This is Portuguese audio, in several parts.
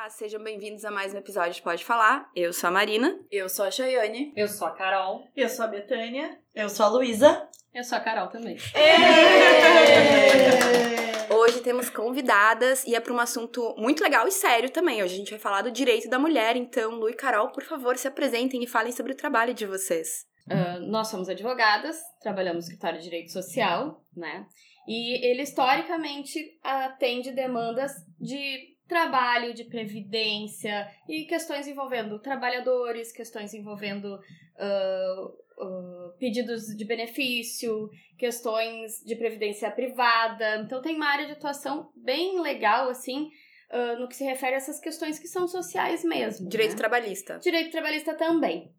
Olá, sejam bem-vindos a mais um episódio de Pode Falar. Eu sou a Marina. Eu sou a Chayane. Eu sou a Carol. Eu sou a Betânia. Eu sou a Luísa. Eu sou a Carol também. Hoje temos convidadas e é para um assunto muito legal e sério também. Hoje a gente vai falar do direito da mulher. Então, Lu e Carol, por favor, se apresentem e falem sobre o trabalho de vocês. Uh, nós somos advogadas, trabalhamos no escritório de direito social, né? E ele historicamente atende demandas de trabalho, de previdência e questões envolvendo trabalhadores, questões envolvendo uh, uh, pedidos de benefício, questões de previdência privada. Então tem uma área de atuação bem legal, assim, uh, no que se refere a essas questões que são sociais mesmo. Direito né? trabalhista. Direito trabalhista também.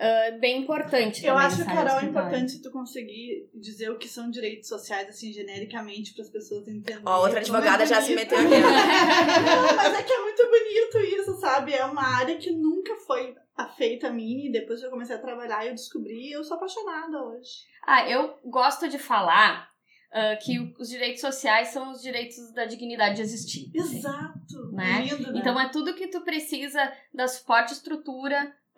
Uh, bem importante. Eu também acho, nessa Carol, é importante tu conseguir dizer o que são direitos sociais, assim, genericamente, para as pessoas entenderem. Ó, outra é advogada já se meteu aqui. Não, mas é que é muito bonito isso, sabe? É uma área que nunca foi feita a mim, e depois que eu comecei a trabalhar, eu descobri e eu sou apaixonada hoje. Ah, eu gosto de falar ah, que os direitos sociais são os direitos da dignidade de existir. Exato. Né? Lindo, né? Então é tudo que tu precisa da suporte e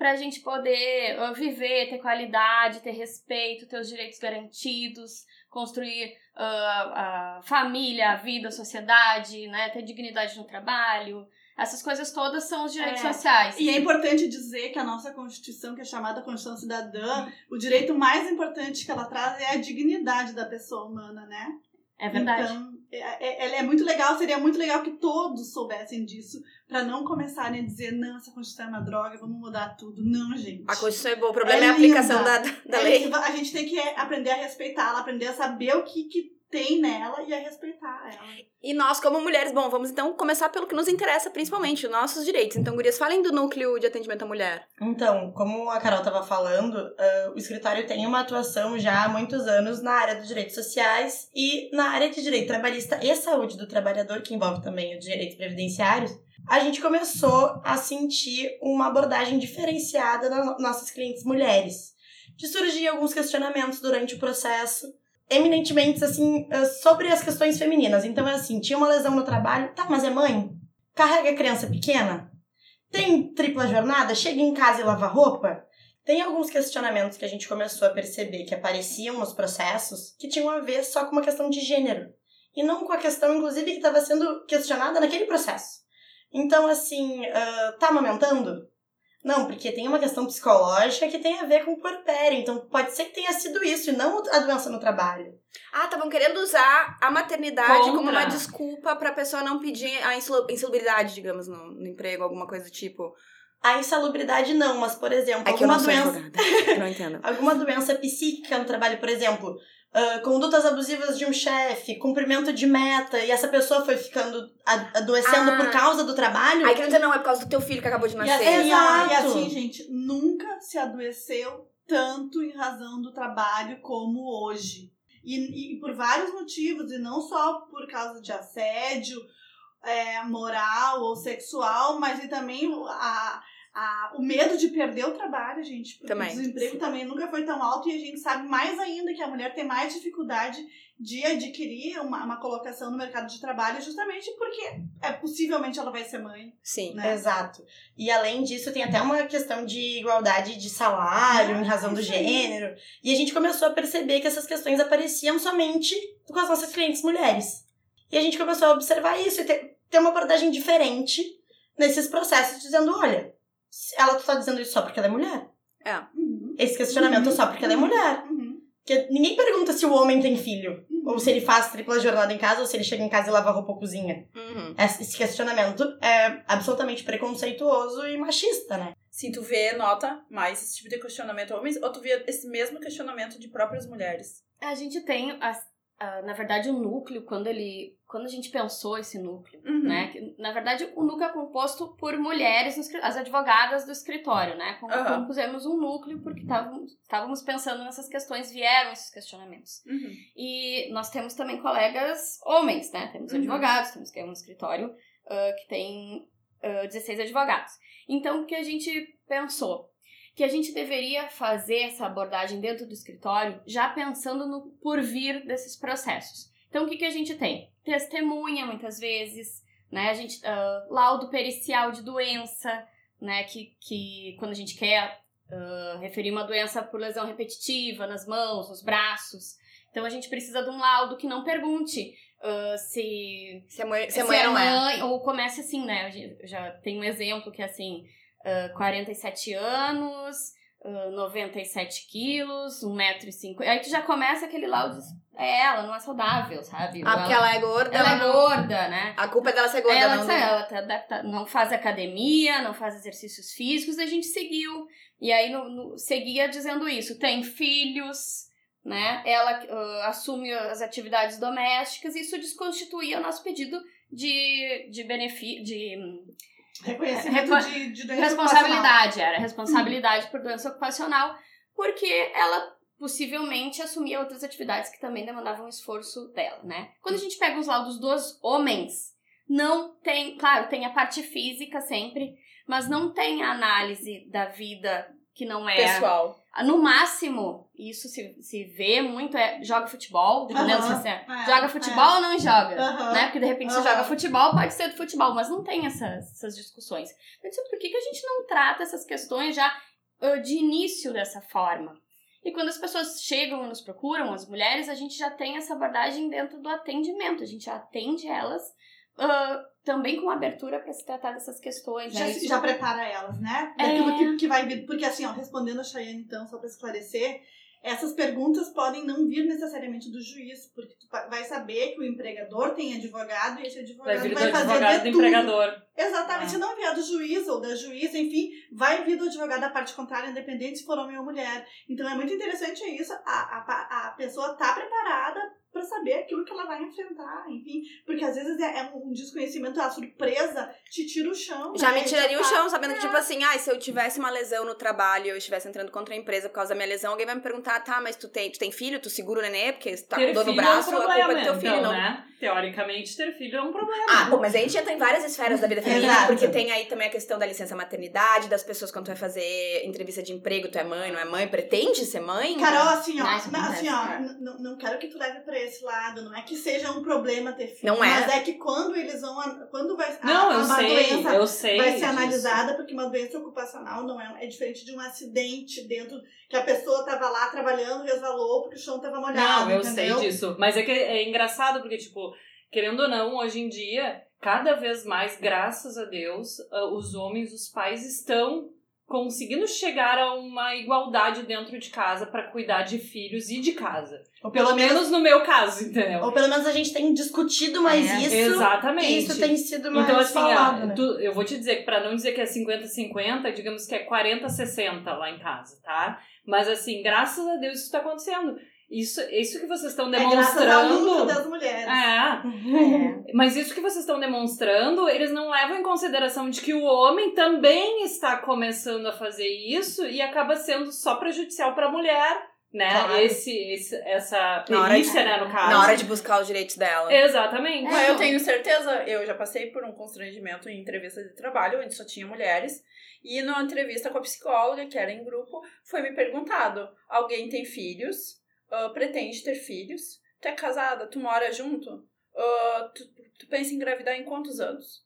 estrutura pra gente poder ah, viver, ter qualidade, ter respeito, ter os direitos garantidos, construir ah, a família, a vida, a sociedade, né? Ter dignidade no trabalho. Essas coisas todas são os direitos É. sociais. E é importante dizer que a nossa Constituição, que é chamada Constituição Cidadã, o direito mais importante que ela traz é a dignidade da pessoa humana, né? É verdade. Então, é, é, é muito legal, seria muito legal que todos soubessem disso, pra não começarem a dizer, não, essa Constituição é uma droga, vamos mudar tudo. Não, gente. A Constituição é boa, o problema é, É a aplicação linda. da, da É, lei. A gente tem que aprender a respeitá-la, aprender a saber o que, que tem nela e a respeitar ela. E nós, como mulheres, bom, vamos então começar pelo que nos interessa, principalmente, os nossos direitos. Então, gurias, falem do núcleo de atendimento à mulher. Então, como a Carol estava falando, ah, o escritório tem uma atuação já há muitos anos na área dos direitos sociais e na área de direito trabalhista e saúde do trabalhador, que envolve também os direitos previdenciários. A gente começou a sentir uma abordagem diferenciada nas nossas clientes mulheres. De surgir alguns questionamentos durante o processo, eminentemente assim, ah, sobre as questões femininas. Então é assim, tinha uma lesão no trabalho, tá, mas é mãe? Carrega criança pequena? Tem tripla jornada? Chega em casa e lava roupa? Tem alguns questionamentos que a gente começou a perceber que apareciam nos processos que tinham a ver só com uma questão de gênero. E não com a questão, inclusive, que estava sendo questionada naquele processo. Então, assim, ah, tá amamentando? Não, porque tem uma questão psicológica que tem a ver com o puerpério. Então, pode ser que tenha sido isso e não a doença no trabalho. Ah, estavam querendo usar a maternidade Contra. como uma desculpa pra pessoa não pedir a insalu- insalubridade, digamos, no, no emprego, alguma coisa do tipo. A insalubridade não, mas, por exemplo, É que eu não alguma sou doença. Não entendo. alguma doença psíquica no trabalho, por exemplo, ah, condutas abusivas de um chefe, cumprimento de meta, e essa pessoa foi ficando adoecendo Ah. por causa do trabalho. Aí quer dizer, não, é por causa do teu filho que acabou de E nascer. assim, Exato. e assim, gente, nunca se adoeceu tanto em razão do trabalho como hoje. E, e por vários motivos, e não só por causa de assédio é, moral ou sexual, mas e também a, a, o medo de perder o trabalho, gente. Porque Também, o desemprego sim. também nunca foi tão alto e a gente sabe mais ainda que a mulher tem mais dificuldade de adquirir uma, uma colocação no mercado de trabalho justamente porque é, possivelmente ela vai ser mãe. Sim. né? Exato. E além disso, tem até uma questão de igualdade de salário, Ah, em razão do isso aí. gênero. E a gente começou a perceber que essas questões apareciam somente com as nossas clientes mulheres. E a gente começou a observar isso e ter, ter uma abordagem diferente nesses processos, dizendo: olha, ela tá dizendo isso só porque ela é mulher. Uhum. Esse questionamento é só porque ela é mulher. Uhum. Porque ninguém pergunta se o homem tem filho. Ou se ele faz tripla jornada em casa, ou se ele chega em casa e lava roupa ou cozinha. Uhum. Esse esse questionamento é absolutamente preconceituoso e machista, né? Sim, tu vê, nota mais esse tipo de questionamento homens, ou tu vê esse mesmo questionamento de próprias mulheres? A gente tem, ah, na verdade, o núcleo, quando ele. Quando a gente pensou esse núcleo, Uhum. né? que, na verdade, o núcleo é composto por mulheres, as advogadas do escritório, né? Com- Aham. Compusemos um núcleo porque estávamos pensando nessas questões, vieram esses questionamentos. Uhum. E nós temos também colegas homens, né? Temos Uhum. advogados, temos que é um escritório ah, que tem ah, 16 advogados. Então, o que a gente pensou? Que a gente deveria fazer essa abordagem dentro do escritório já pensando no porvir desses processos. Então, o que, que a gente tem? Testemunha, muitas vezes, né? A gente, uh, laudo pericial de doença, né? Que, que quando a gente quer uh, referir uma doença por lesão repetitiva nas mãos, nos braços. Então a gente precisa de um laudo que não pergunte uh, se, Se a mãe, se se mãe é é. mãe, ou comece assim, né? Eu já tem um exemplo que é assim, uh, 47 anos, uh, 97 quilos, 1,50m. Aí tu já começa aquele laudo, é ela, não é saudável, sabe? Ah, porque ela é gorda. ela é não- gorda, né? A culpa é dela ser gorda, ela, não. do- ela tá- tá- não faz academia, não faz exercícios físicos, a gente seguiu. E aí no, no- seguia dizendo isso. Tem filhos, né? Ela ah, assume as atividades domésticas, e isso desconstituía o nosso pedido de, de benefício. De hum, Reconhecimento Reco- de, de doença ocupacional. responsabilidade, era responsabilidade por doença ocupacional, porque ela possivelmente assumia outras atividades que também demandavam esforço dela, né? Quando a gente pega os laudos dos homens, não tem, claro, tem a parte física sempre, mas não tem a análise da vida que não é Pessoal. no máximo, isso se, se vê muito, é joga futebol, dependendo Aham, se você é, joga futebol ou não joga, né? Porque de repente você joga futebol, pode ser do futebol, mas não tem essas, essas discussões. Eu disse, por que, que a gente não trata essas questões já ah, de início dessa forma? E quando as pessoas chegam e nos procuram, as mulheres, a gente já tem essa abordagem dentro do atendimento, a gente atende elas ah, também com abertura para se tratar dessas questões. Já, né? Já prepara elas, né? É. Daquilo que, que vai vir. Porque assim, ó, respondendo a Chayane, então, só pra esclarecer, essas perguntas podem não vir necessariamente do juiz, porque tu va- vai saber que o empregador tem advogado e esse advogado Vai vai, vir do fazer advogado de do tudo. empregador. Exatamente. Ah. Se não vier do juiz ou da juíza, enfim, vai vir do advogado da parte contrária, independente se for homem ou mulher. Então é muito interessante isso. A, a, a pessoa tá preparada para saber aquilo que ela vai enfrentar, enfim. Porque às vezes é, é um desconhecimento, a surpresa te tira o chão. Já né? me tiraria o chão, sabendo que, tipo assim, ah, se eu tivesse uma lesão no trabalho e eu estivesse entrando contra a empresa por causa da minha lesão, alguém vai me perguntar, tá, mas tu tem, tu tem filho, tu segura o nenê, porque tu tá com ter dor no braço, é um a problema, culpa é do teu filho, então, não. né? Teoricamente, ter filho é um problema. Ah, pô, mas a gente entra em várias esferas da vida feminina, Exato. porque tem aí também a questão da licença maternidade, das pessoas quando tu vai fazer entrevista de emprego, tu é mãe, não é mãe, pretende ser mãe? Carol, assim, ó, Não, assim, ó, acontece, n- não, não quero que tu leve pra esse lado, não é que seja um problema ter filho, Não é. mas é que quando eles vão, a- quando vai, a, Não, eu uma sei, doença eu sei. vai ser disso. analisada, porque uma doença ocupacional não é, é diferente de um acidente dentro, que a pessoa tava lá trabalhando, resvalou porque o chão tava molhado, Não, eu entendeu? sei disso. Mas é que é engraçado, porque, tipo, querendo ou não, hoje em dia, cada vez mais, graças a Deus, ah, os homens, os pais estão conseguindo chegar a uma igualdade dentro de casa pra cuidar de filhos e de casa. Ou Pelo menos no meu caso, entendeu? Ou pelo menos a gente tem discutido mais É, isso. Exatamente. E isso tem sido mais Então, assim, falado, né? tu- eu vou te dizer que pra não dizer que é 50-50, digamos que é 40-60 lá em casa, tá? Mas assim, graças a Deus isso tá acontecendo. Isso, isso que vocês estão É demonstrando. das mulheres. É, É. mas isso que vocês estão demonstrando, eles não levam em consideração de que o homem também está começando a fazer isso e acaba sendo só prejudicial para a mulher, né? Claro. Esse, esse, essa Na hora de- perícia, né, no caso. Na hora de buscar os direitos dela. Exatamente. Mas eu tenho certeza, eu já passei por um constrangimento em entrevista de trabalho, onde só tinha mulheres. E na entrevista com a psicóloga, que era em grupo, foi me perguntado: alguém tem filhos? Ah, pretende ter filhos? Tu é casada? Tu mora junto? Ah, tu, tu pensa em engravidar em quantos anos?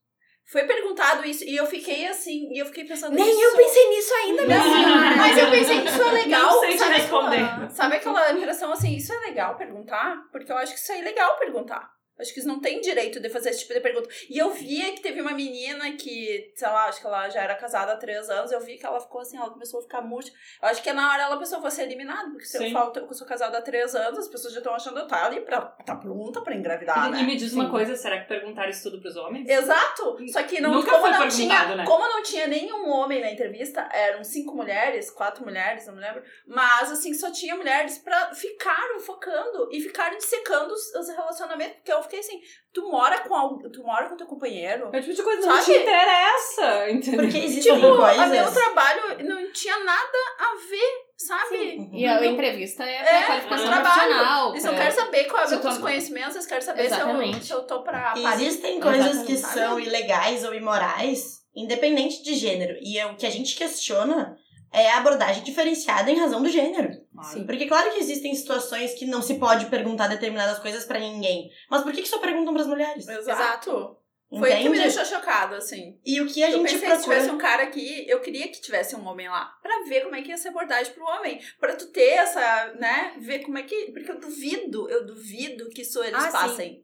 Foi perguntado isso e eu fiquei assim, e eu fiquei pensando Nem isso- eu pensei nisso ainda, minha senhora. mas eu pensei, isso é legal. Não sei te sabe responder. Aquela, sabe aquela impressão assim, isso é legal perguntar? Porque eu acho que isso é legal perguntar. Acho que eles não têm direito de fazer esse tipo de pergunta. E eu via que teve uma menina que, sei lá, acho que ela já era casada há três anos. Eu vi que ela ficou assim, ela começou a ficar murcha. Eu acho que na hora ela a pessoa vai ser eliminada. Porque se eu Sim. falo que eu sou casada há três anos, as pessoas já estão achando que eu tá ali pra, tá pronta pra engravidar, E- né? E me diz uma Sim. coisa, será que perguntaram isso tudo pros homens? Exato! Só que não, Nunca como foi não perguntado, tinha, né? como não tinha nenhum homem na entrevista, eram cinco mulheres, quatro mulheres, não me lembro, mas assim, só tinha mulheres pra ficaram focando e ficaram dissecando os, os relacionamentos, porque eu fiquei assim, tu mora com alguém, tu mora com teu companheiro? É o tipo de coisa que não te interessa, entendeu? Porque existem Tipo, coisas. meu trabalho não tinha nada a ver, sabe? Uhum. E a entrevista é, É, qualificação é profissional. Eles não querem saber qual é o meus conhecimentos, eles querem saber se eu, Exatamente. se eu tô pra E parir. existem coisas que Exatamente. são ilegais ou imorais, independente de gênero. E é o que a gente questiona é a abordagem diferenciada em razão do gênero. Sim. Porque claro que existem situações que não se pode perguntar determinadas coisas pra ninguém. Mas por que, que só perguntam pras mulheres? Exato. Foi o que me deixou chocada, assim. E o que a eu gente pensei que procura. tivesse um cara aqui, eu queria que tivesse um homem lá, pra ver como é que ia ser abordagem pro homem. Pra tu ter essa, né, ver como é que... Porque eu duvido, eu duvido que isso eles Ah, sim.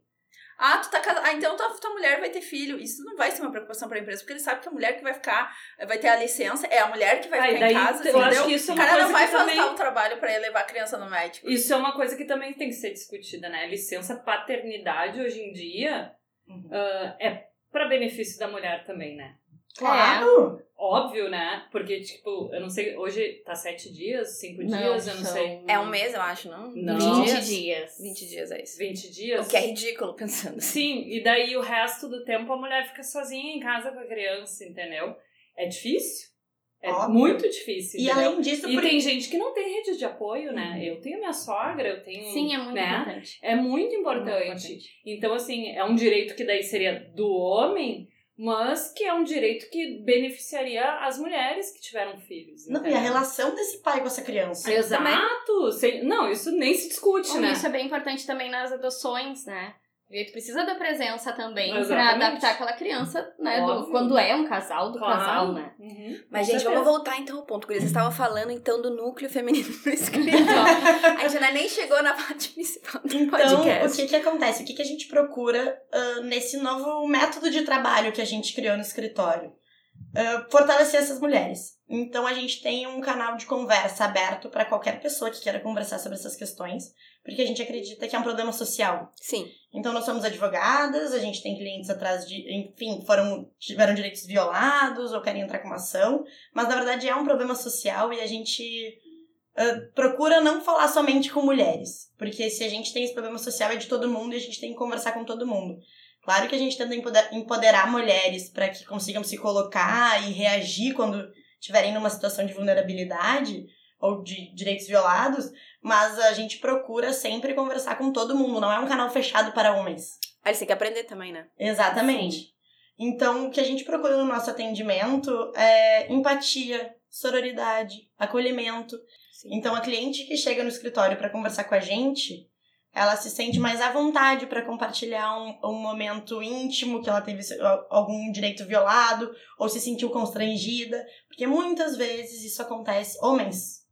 Ah, tu tá casado. Ah, então tua, tua mulher vai ter filho. Isso não vai ser uma preocupação pra empresa, porque eles sabem que a mulher que vai ficar, vai ter a licença, é a mulher que vai Ah, e ficar daí em casa, eu acho entendeu? que isso é o cara não vai faltar também- o trabalho pra ir levar a criança no médico. Isso é uma coisa que também tem que ser discutida, né? Licença paternidade hoje em dia Uhum. ah, é para benefício da mulher também, né? Claro! Óbvio, né? Porque, tipo, eu não sei, hoje tá sete dias, cinco Não, dias, eu não são sei. É um mês, eu acho, não? Não. 20 dias? dias. 20 dias é isso. 20 dias. O que é ridículo, pensando. Sim, e daí o resto do tempo a mulher fica sozinha em casa com a criança, entendeu? É difícil. É Óbvio. muito difícil. E entendeu? além disso, E por- tem gente que não tem rede de apoio, né? Eu tenho minha sogra, eu tenho. Sim, é muito né? importante. É muito Muito importante. importante. Então, assim, é um direito que daí seria do homem, mas que é um direito que beneficiaria as mulheres que tiveram filhos. Não, e a entendeu? relação desse pai com essa criança. Exato! Sem- Não, isso nem se discute, Bom, né? Isso é bem importante também nas adoções, né? Porque tu precisa da presença também pra Exatamente. adaptar aquela criança, né? do- quando é um casal, do Claro. casal, né? Uhum, Mas, gente, vamos voltar então ao ponto. Gurias. Vocês estavam falando então do núcleo feminino no escritório. a gente ainda nem chegou na parte principal do Então, podcast. o que que acontece? O que que a gente procura ah, nesse novo método de trabalho que a gente criou no escritório? Ah, fortalecer essas mulheres. Então, a gente tem um canal de conversa aberto para qualquer pessoa que queira conversar sobre essas questões, porque a gente acredita que é um problema social. Sim. Então, nós somos advogadas, a gente tem clientes atrás de, enfim, foram, tiveram direitos violados ou querem entrar com uma ação, mas na verdade é um problema social e a gente ah, procura não falar somente com mulheres, porque se a gente tem esse problema social é de todo mundo e a gente tem que conversar com todo mundo. Claro que a gente tenta empoder- empoderar mulheres para que consigam se colocar e reagir quando estiverem numa situação de vulnerabilidade ou de direitos violados, mas a gente procura sempre conversar com todo mundo, não é um canal fechado para homens. Aí eles têm que aprender também, né? Exatamente. Então, o que a gente procura no nosso atendimento é empatia, sororidade, acolhimento. Sim. Então, a cliente que chega no escritório para conversar com a gente, ela se sente mais à vontade para compartilhar um, um momento íntimo que ela teve algum direito violado ou se sentiu constrangida, porque muitas vezes isso acontece. Homens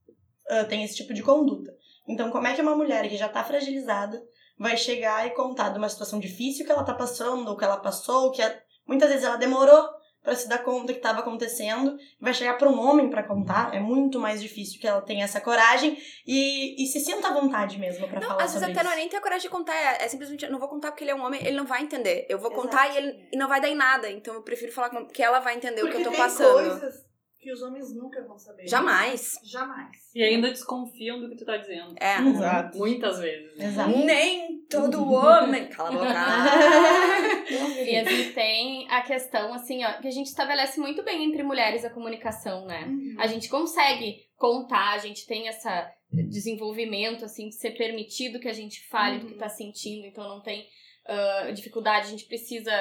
ah, têm esse tipo de conduta. Então, como é que uma mulher que já está fragilizada vai chegar e contar de uma situação difícil que ela tá passando, ou que ela passou, ou que a- muitas vezes ela demorou para se dar conta que estava acontecendo, vai chegar para um homem para contar, é muito mais difícil que ela tenha essa coragem e, e se sinta à vontade mesmo para Não, falar às vezes sobre até não é isso. nem ter a coragem de contar, é, é simplesmente, não vou contar porque ele é um homem, ele não vai entender. Eu vou Exato. contar e ele e não vai dar em nada. Então eu prefiro falar com que ela vai entender o que Porque eu tô passando. coisas que os homens nunca vão saber. Jamais. Jamais. E ainda desconfiam do que tu tá dizendo. É. Exato. Muitas vezes. Exato. Nem todo homem. Cala a boca. E a gente tem a questão, assim, ó, que a gente estabelece muito bem entre mulheres a comunicação, né? Uhum. A gente consegue contar, a gente tem essa desenvolvimento, assim, de ser permitido que a gente fale do que tá sentindo, então não tem ah, dificuldade, a gente precisa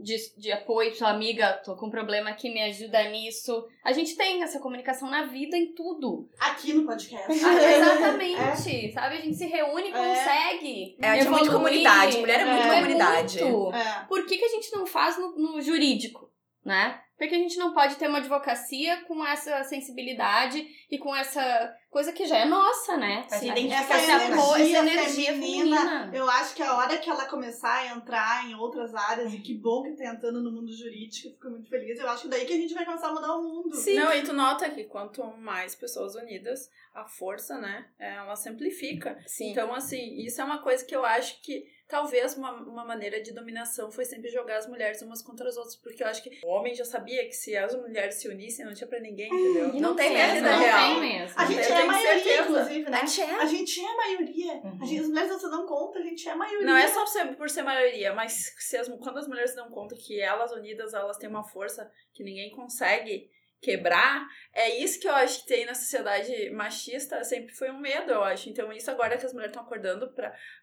de, de apoio, sua amiga, tô com um problema aqui, me ajuda nisso. A gente tem essa comunicação na vida em tudo. Aqui no podcast. Exatamente, sabe? A gente se reúne e É. consegue. É, a gente é muito comunidade. Mulher é muito É comunidade. muito. É. Por que, que a gente não faz no, no jurídico, né? Porque a gente não pode ter uma advocacia com essa sensibilidade e com essa coisa que já é nossa, né? Essa Sim. identificação, essa, né? essa energia energia feminina. feminina. Eu acho que a hora que ela começar a entrar em outras áreas, e que bom que tá entrando no mundo jurídico, eu fico muito feliz. Eu acho que daí que a gente vai começar a mudar o mundo. Sim. Não, e tu nota que quanto mais pessoas unidas, a força, né, ela se amplifica. Sim. Então, assim, isso é uma coisa que eu acho que talvez uma, uma maneira de dominação foi sempre jogar as mulheres umas contra as outras, porque eu acho que o homem já sabia que se as mulheres se unissem, não tinha pra ninguém, entendeu? E não tem mesmo, vida não real. tem mesmo. A gente Eu é a maioria, certeza. inclusive, né? A gente é. A gente é a maioria. Uhum. A gente, as mulheres não se dão conta, a gente é a maioria. Não é só ser- por ser maioria, mas se as, quando as mulheres se dão conta que elas unidas, elas têm uma força que ninguém consegue quebrar, é isso que eu acho que tem na sociedade machista, sempre foi um medo, eu acho. Então, isso agora que as mulheres estão acordando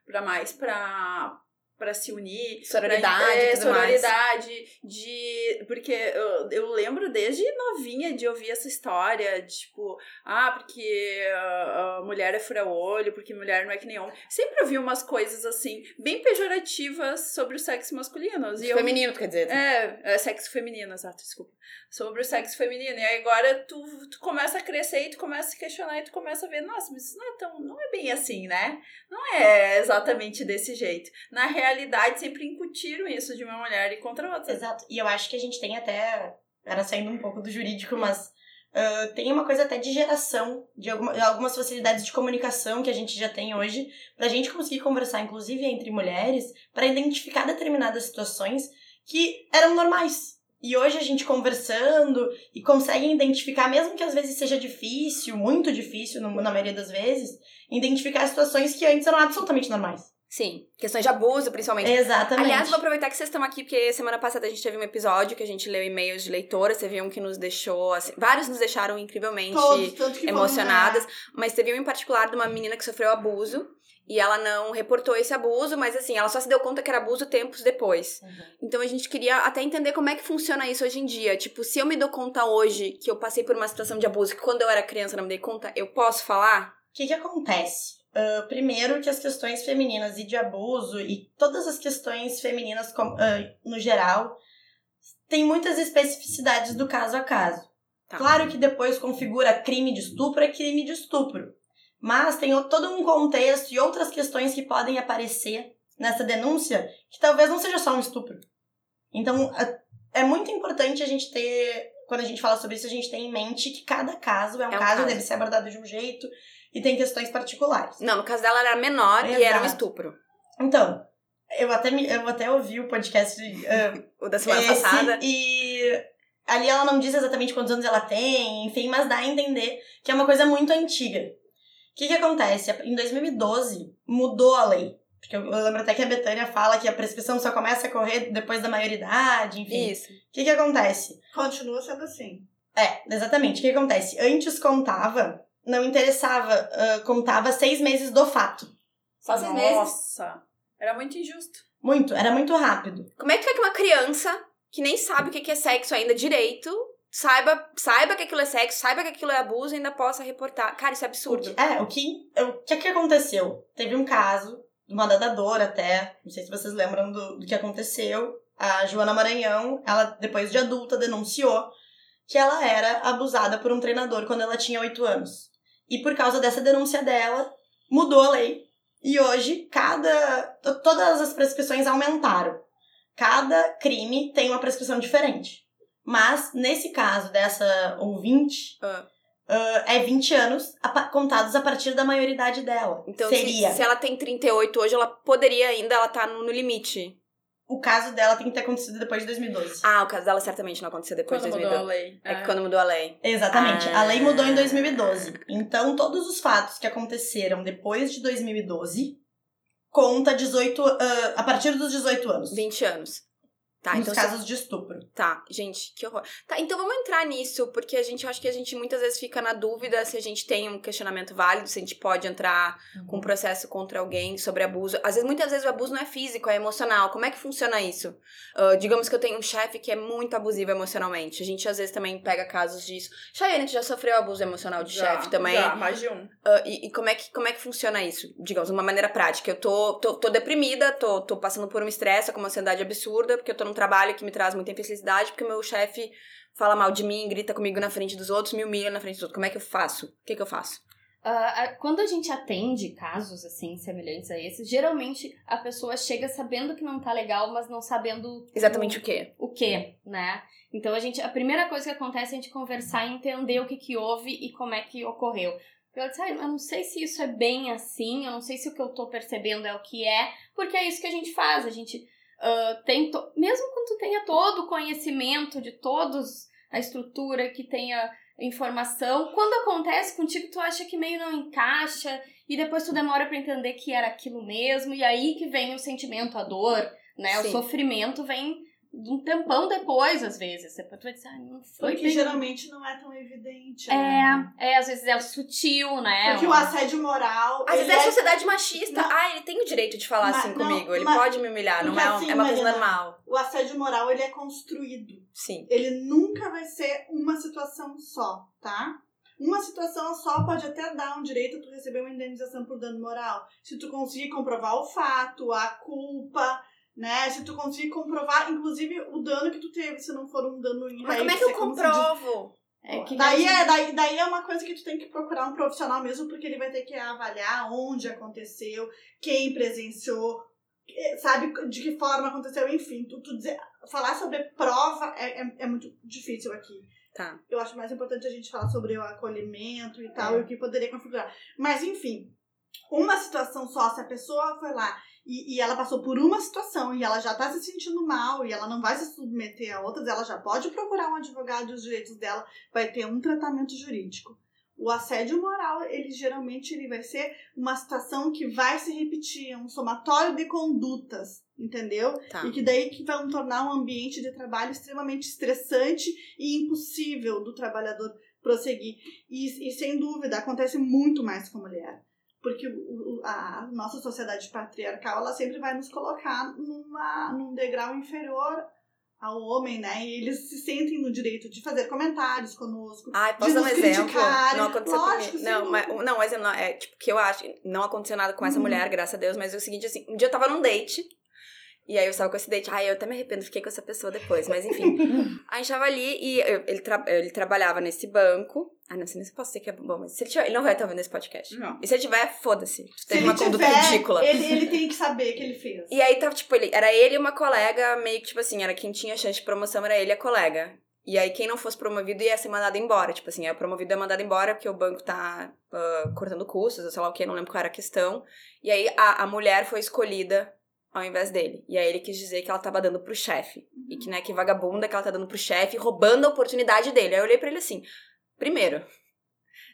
pra mais pra, pra se unir. Sororidade pra, é, tudo mais. sororidade, de. Porque eu, eu lembro desde novinha de ouvir essa história, tipo, ah, porque a mulher é fura-olho, porque mulher não é que nem homem. Sempre ouvi umas coisas assim, bem pejorativas sobre o sexo masculino. E eu, Feminino, quer dizer. é, é sexo feminino, exato, desculpa. Sobre o sexo feminino. E aí agora tu, tu começa a crescer e tu começa a se questionar e tu começa a ver, nossa, mas isso não é tão. não é bem assim, né? Não é exatamente desse jeito. Na realidade, sempre incutiram isso de uma mulher e contra outra. Exato. E eu acho que a gente tem até. Era saindo um pouco do jurídico, mas ah, tem uma coisa até de geração, de alguma, algumas facilidades de comunicação que a gente já tem hoje, pra gente conseguir conversar, inclusive entre mulheres, para identificar determinadas situações que eram normais. E hoje a gente conversando e consegue identificar, mesmo que às vezes seja difícil, muito difícil, na maioria das vezes, identificar situações que antes eram absolutamente normais. Sim, questões de abuso, principalmente. Exatamente. Aliás, vou aproveitar que vocês estão aqui, porque semana passada a gente teve um episódio que a gente leu e-mails de leitoras. Teve um que nos deixou, assim, vários nos deixaram incrivelmente Todos, que emocionadas. Mas teve um em particular de uma menina que sofreu abuso. E ela não reportou esse abuso, mas assim, ela só se deu conta que era abuso tempos depois. Então a gente queria até entender como é que funciona isso hoje em dia. Tipo, se eu me dou conta hoje que eu passei por uma situação de abuso que quando eu era criança eu não me dei conta, eu posso falar? O que, que acontece? Ah, primeiro que as questões femininas e de abuso e todas as questões femininas com- ah, no geral tem muitas especificidades do caso a caso. Tá. Claro que depois configura crime de estupro é crime de estupro. Mas tem todo um contexto e outras questões que podem aparecer nessa denúncia que talvez não seja só um estupro. Então, é muito importante a gente ter, quando a gente fala sobre isso, a gente ter em mente que cada caso é um, É um caso, caso. deve ser abordado de um jeito e tem questões particulares. Não, no caso dela ela era menor e era um Exato. estupro. Então, eu até, me- eu até ouvi o podcast ah, O da semana esse, passada. E ali ela não diz exatamente quantos anos ela tem, enfim, mas dá a entender que é uma coisa muito antiga. O que que acontece? Em 2012, mudou a lei. Porque eu, eu lembro até que a Betânia fala que a prescrição só começa a correr depois da maioridade, enfim. Isso. O que que acontece? Continua sendo assim. É, exatamente. O que acontece? Antes contava, não interessava, ah, contava seis meses do fato. Só seis meses. Nossa, era muito injusto. Muito, era muito rápido. Como é que é que uma criança que nem sabe o que que é sexo ainda direito, saiba, saiba que aquilo é sexo, saiba que aquilo é abuso e ainda possa reportar? Cara, isso é O absurdo. que- é, o que, o que que aconteceu? Teve um caso de uma nadadora até, não sei se vocês lembram do, do que aconteceu. A Joana Maranhão, ela, depois de adulta, denunciou que ela era abusada por um treinador quando ela tinha 8 anos. E por causa dessa denúncia dela, mudou a lei. E hoje, cada. to- Todas as prescrições aumentaram. Cada crime tem uma prescrição diferente. Mas, nesse caso dessa ouvinte, Ah. ah, é 20 anos a contados a partir da maioridade dela. Então, se, Seria. se ela tem 38 hoje, ela poderia ainda, ela tá no, no limite. O caso dela tem que ter acontecido depois de 2012. Ah, o caso dela certamente não aconteceu depois Quando de mudou a 2012. lei. É que quando mudou a lei. Exatamente. Ah. A lei mudou em 2012. Então, todos os fatos que aconteceram depois de 2012 conta 18, ah, a partir dos 18 anos. 20 anos. Tá, nos então se- casos de estupro. Tá, gente, que horror. Tá, então vamos entrar nisso, porque a gente acho que a gente muitas vezes fica na dúvida se a gente tem um questionamento válido, se a gente pode entrar com um processo contra alguém sobre abuso. Às vezes, muitas vezes o abuso não é físico, é emocional. Como é que funciona isso? Ah, digamos que eu tenho um chefe que é muito abusivo emocionalmente. A gente às vezes também pega casos disso. Chayane, já sofreu abuso emocional de chefe também? Já, mais de um. Ah, e e como, é que, como é que funciona isso? Digamos, de uma maneira prática. Eu tô, tô, tô deprimida, tô, tô passando por um estresse, com uma ansiedade absurda, porque eu tô num trabalho que me traz muita infelicidade, porque o meu chefe fala mal de mim, grita comigo na frente dos outros, me humilha na frente dos outros. Como é que eu faço? O que, que eu faço? A- quando a gente atende casos assim semelhantes a esses, geralmente a pessoa chega sabendo que não tá legal, mas não sabendo Exatamente o quê? o que, né? Então a gente, a primeira coisa que acontece é a gente conversar e entender o que que houve e como é que ocorreu. Eu disse, ah, eu não sei se isso é bem assim, eu não sei se o que eu tô percebendo é o que é, porque é isso que a gente faz, a gente ah, tem, to- mesmo quando tu tenha todo o conhecimento de todos, a estrutura, que tenha informação, quando acontece contigo, tu acha que meio não encaixa, e depois tu demora pra entender que era aquilo mesmo, e aí que vem o sentimento, a dor, né? Sim. O sofrimento vem um tempão depois, às vezes. Você vai dizer, ah, não foi Porque bem- geralmente não é tão evidente. né? É, é, às vezes é sutil, né? Porque o assédio moral. Às vezes ele é sociedade machista. Não. Ah, ele tem o direito de falar Mas- assim não, comigo. Ele mas- pode me humilhar. Não é, assim, é uma coisa normal. O assédio moral ele é construído. Sim. Ele nunca vai ser uma situação só, tá? Uma situação só pode até dar um direito a tu receber uma indenização por dano moral. Se tu conseguir comprovar o fato, a culpa, né? Se tu conseguir comprovar, inclusive, o dano que tu teve, se não for um dano em Mas como é que eu comprovo? É que Daí é, daí, daí é uma coisa que tu tem que procurar um profissional mesmo, porque ele vai ter que avaliar onde aconteceu, quem presenciou, sabe de que forma aconteceu, enfim. Tu, tu dizer, falar sobre prova é, é, é muito difícil aqui. Tá. Eu acho mais importante a gente falar sobre o acolhimento e tal, É. e o que poderia configurar. Mas, enfim, uma situação só, se a pessoa foi lá e, e ela passou por uma situação e ela já tá se sentindo mal e ela não vai se submeter a outras, ela já pode procurar um advogado e os direitos dela vai ter um tratamento jurídico. O assédio moral, ele geralmente ele vai ser uma situação que vai se repetir, é um somatório de condutas, entendeu? Tá. E que daí que vão tornar um ambiente de trabalho extremamente estressante e impossível do trabalhador prosseguir. E, e sem dúvida, acontece muito mais com a mulher. Porque o- a nossa sociedade patriarcal, ela sempre vai nos colocar numa, num degrau inferior ao homem, né? E eles se sentem no direito de fazer comentários conosco. Ai, posso de dar um exemplo? criticarem. Não aconteceu Lógico, comigo. Não, mas, não, mas é tipo que eu acho. Não aconteceu nada com essa Uhum. mulher, graças a Deus, mas é o seguinte, assim, um dia eu tava num date. E aí eu estava com esse date. Ai, eu até me arrependo, fiquei com essa pessoa depois, mas enfim. a gente tava ali e eu- ele, tra- ele trabalhava nesse banco. Ah, não sei nem se eu posso dizer que é bom, mas se ele, tiver, ele não vai estar ouvindo esse podcast. Não. E se ele tiver, foda-se. Teve ele uma conduta ridícula. Ele, ele tem que saber que ele fez. E aí tava, tipo, ele, era ele e uma colega, meio que, tipo assim, era quem tinha chance de promoção, era ele e a colega. E aí, quem não fosse promovido ia ser mandado embora. Tipo assim, o promovido é mandado embora porque o banco tá ah, cortando custos, ou sei lá o que, não lembro qual era a questão. E aí, a, a mulher foi escolhida ao invés dele. E aí, ele quis dizer que ela tava dando pro chefe. E que, né, que vagabunda que ela tá dando pro chefe, roubando a oportunidade dele. Aí eu olhei pra ele assim, primeiro...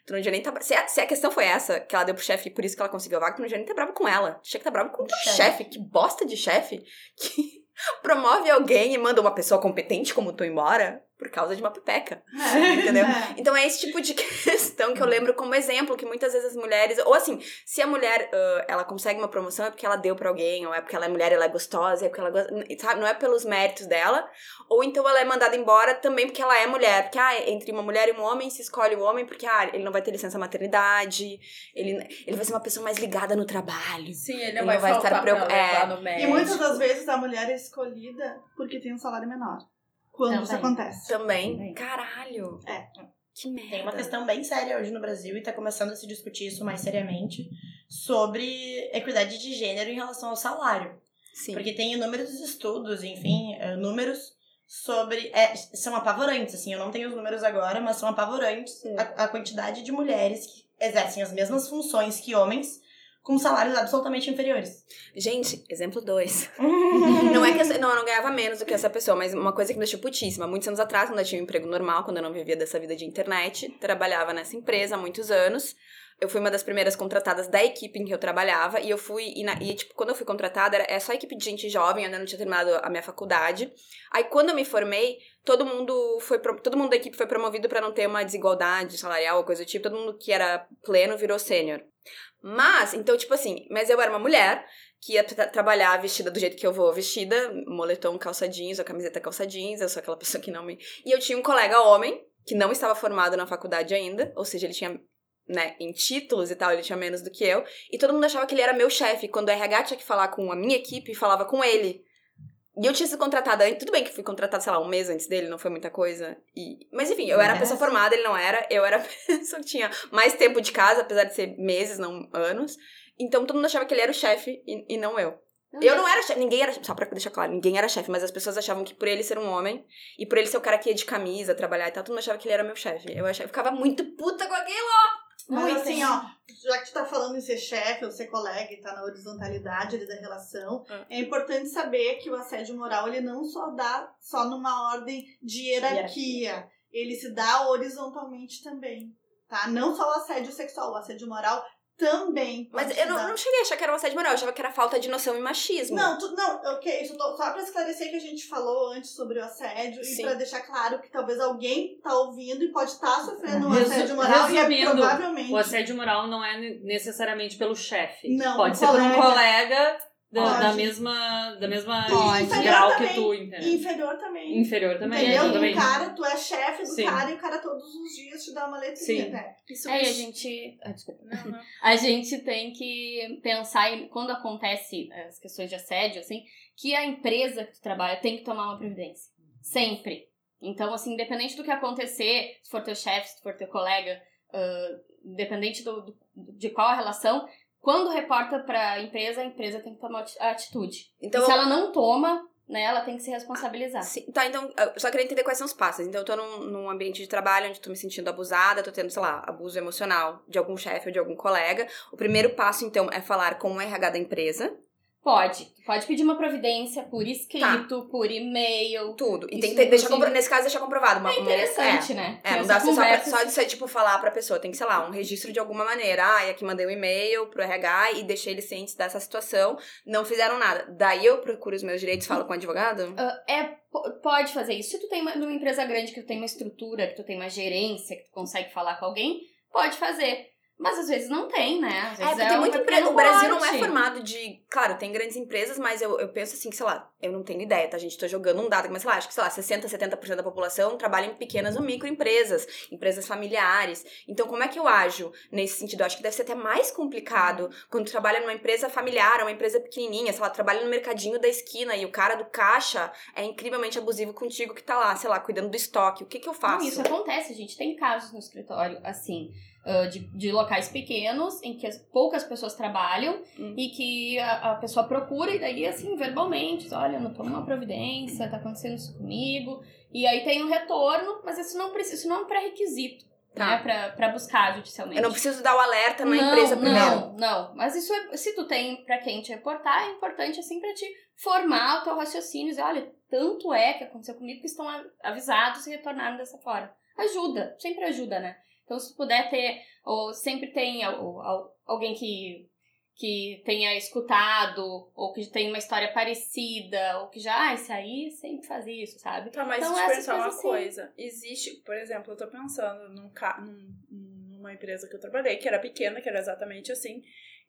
Tu não devia nem tá... Se a, se a questão foi essa, que ela deu pro chefe e por isso que ela conseguiu a vaga, tu não devia nem tá bravo com ela. Tu tinha que tá bravo com o Chefe. chefe. Que bosta de chefe que promove alguém e manda uma pessoa competente como tu embora por causa de uma pepeca. Entendeu? É. Então é esse tipo de questão que eu lembro como exemplo, que muitas vezes as mulheres, ou assim, se a mulher ah, ela consegue uma promoção é porque ela deu pra alguém, ou é porque ela é mulher, ela é gostosa, é porque ela gosta, sabe, não é pelos méritos dela, ou então ela é mandada embora também porque ela é mulher, porque ah, entre uma mulher e um homem se escolhe o homem porque ah, ele não vai ter licença maternidade, ele ele vai ser uma pessoa mais ligada no trabalho. Sim, ele Ele não vai, vai estar faltar pra preocup- levar é. E muitas das vezes a mulher é escolhida porque tem um salário menor. Quando isso Também. acontece. Também. Também. Caralho. É. Que merda. Tem uma questão bem séria hoje no Brasil e tá começando a se discutir isso mais seriamente sobre equidade de gênero em relação ao salário. Sim. Porque tem inúmeros estudos, enfim, eh, números sobre. é, são apavorantes, assim, eu não tenho os números agora, mas são apavorantes a, a quantidade de mulheres que exercem as mesmas funções que homens com salários absolutamente inferiores. Gente, exemplo 2. Não é que eu, não, eu não ganhava menos do que essa pessoa, mas uma coisa que me deixou putíssima. Muitos anos atrás, quando eu tinha um emprego normal, quando eu não vivia dessa vida de internet, trabalhava nessa empresa há muitos anos. Eu fui uma das primeiras contratadas da equipe em que eu trabalhava, e eu fui, e, na- e, tipo, quando eu fui contratada, era, é só equipe de gente jovem, eu ainda não tinha terminado a minha faculdade. Aí, quando eu me formei, todo mundo foi, todo mundo da equipe foi promovido pra não ter uma desigualdade salarial ou coisa do tipo, todo mundo que era pleno virou sênior. Mas, então, tipo assim, mas eu era uma mulher que ia tra- trabalhar vestida do jeito que eu vou vestida, moletom, calça jeans, ou camiseta calça jeans, eu sou aquela pessoa que não me... E eu tinha um colega homem, que não estava formado na faculdade ainda, ou seja, ele tinha, né, em títulos e tal, ele tinha menos do que eu, e todo mundo achava que ele era meu chefe, quando o RH tinha que falar com a minha equipe, falava com ele. E eu tinha sido contratada tudo bem que fui contratada, sei lá, um mês antes dele, não foi muita coisa. E... Mas enfim, eu era a pessoa formada, ele não era, eu era a pessoa que tinha mais tempo de casa, apesar de ser meses, não anos. Então todo mundo achava que ele era o chefe e, e não eu. Eu não era chefe, ninguém era, só pra deixar claro, ninguém era chefe, mas as pessoas achavam que por ele ser um homem e por ele ser o cara que ia de camisa trabalhar e tal, todo mundo achava que ele era meu chefe. Eu, achava, eu ficava muito puta com aquilo. Muito. assim, ó, já que tu tá falando em ser chefe ou ser colega e tá na horizontalidade ali da relação, Hum. é importante saber que o assédio moral ele não só dá só numa ordem de hierarquia, ele se dá horizontalmente também, tá? Não só o assédio sexual, o assédio moral também. pode Mas eu não, não cheguei a achar que era um assédio moral, eu achava que era falta de noção e machismo. Não, tu, não, ok, isso só pra esclarecer que a gente falou antes sobre o assédio Sim. e pra deixar claro que talvez alguém tá ouvindo e pode estar sofrendo um assédio moral e é resumindo, provavelmente. O assédio moral não é necessariamente pelo chefe. Não, Pode um ser por um colega. Da, da mesma, da mesma Pode. grau que tu, E entendeu? inferior também. Inferior também, Entendeu? exatamente. Um cara, tu é chefe do Sim. cara e o cara todos os dias te dá uma letrinha, Sim. né? Isso É, e a gente. Ah, desculpa. Não. A gente tem que pensar em quando acontece as questões de assédio, assim, que a empresa que tu trabalha tem que tomar uma providência. Sempre. Então, assim, independente do que acontecer, se for teu chefe, se for teu colega, ah, independente do, do- de qual a relação, quando reporta pra empresa, a empresa tem que tomar ati- a atitude. Então, e se ela não toma, né, ela tem que se responsabilizar. Sim, tá, então, eu só queria entender quais são os passos. Então, eu tô num, num ambiente de trabalho onde tô me sentindo abusada, tô tendo, sei lá, abuso emocional de algum chefe ou de algum colega. O primeiro passo, então, é falar com o RH da empresa, Pode. Pode pedir uma providência por escrito, por e-mail. tudo. E tem que deixar, inclusive, compro- nesse caso, deixar comprovado. Uma, É interessante, né? É, não dá só, pra, só de ser, tipo, falar pra pessoa. Tem que, sei lá, um registro de alguma maneira. Ah, e aqui mandei um e-mail pro RH e deixei eles cientes dessa situação. Não fizeram nada. Daí eu procuro os meus direitos, falo com o advogado? Ah, é, po- pode fazer isso. Se tu tem uma, numa empresa grande que tu tem uma estrutura, que tu tem uma gerência, que tu consegue falar com alguém, pode fazer. Mas às vezes não tem, né? Às É, vezes porque tem um muita pequeno empresa. O Brasil não é formado de. Claro, tem grandes empresas, mas eu, eu penso assim que, sei lá, eu não tenho ideia, tá, gente? Tô jogando um dado, mas sei lá, acho que, sei lá, 60%, 70% da população trabalha em pequenas ou microempresas, empresas familiares. Então, como é que eu ajo nesse sentido? Eu acho que deve ser até mais complicado quando tu trabalha numa empresa familiar, uma empresa pequenininha, sei lá, trabalha no mercadinho da esquina e o cara do caixa é incrivelmente abusivo contigo que tá lá, sei lá, cuidando do estoque. O que que eu Não, faço? isso acontece, a gente tem casos no escritório, assim, ah, de, de locais pequenos, em que as- poucas pessoas trabalham Hum. e que a, a pessoa procura, e daí, assim, verbalmente, diz, olha, não tomo uma providência, tá acontecendo isso comigo. E aí tem um retorno, mas isso não precisa, isso não é um pré-requisito, Tá. né, pra, pra buscar judicialmente. Eu não preciso dar o alerta na não, empresa primeiro. Não, não. Mas isso é, se tu tem pra quem te reportar, é importante assim pra te formar o teu raciocínio. Dizer, olha, tanto é que aconteceu comigo que estão avisados e retornaram dessa forma. Ajuda, sempre ajuda, né? Então, se puder ter, ou sempre tem al- al- alguém que, que tenha escutado, ou que tem uma história parecida, ou que já, ah, esse aí sempre faz isso, sabe? Tá, mas Então, deixa eu pensar uma assim. coisa. Existe, por exemplo, eu tô pensando num- numa empresa que eu trabalhei, que era pequena, que era exatamente assim.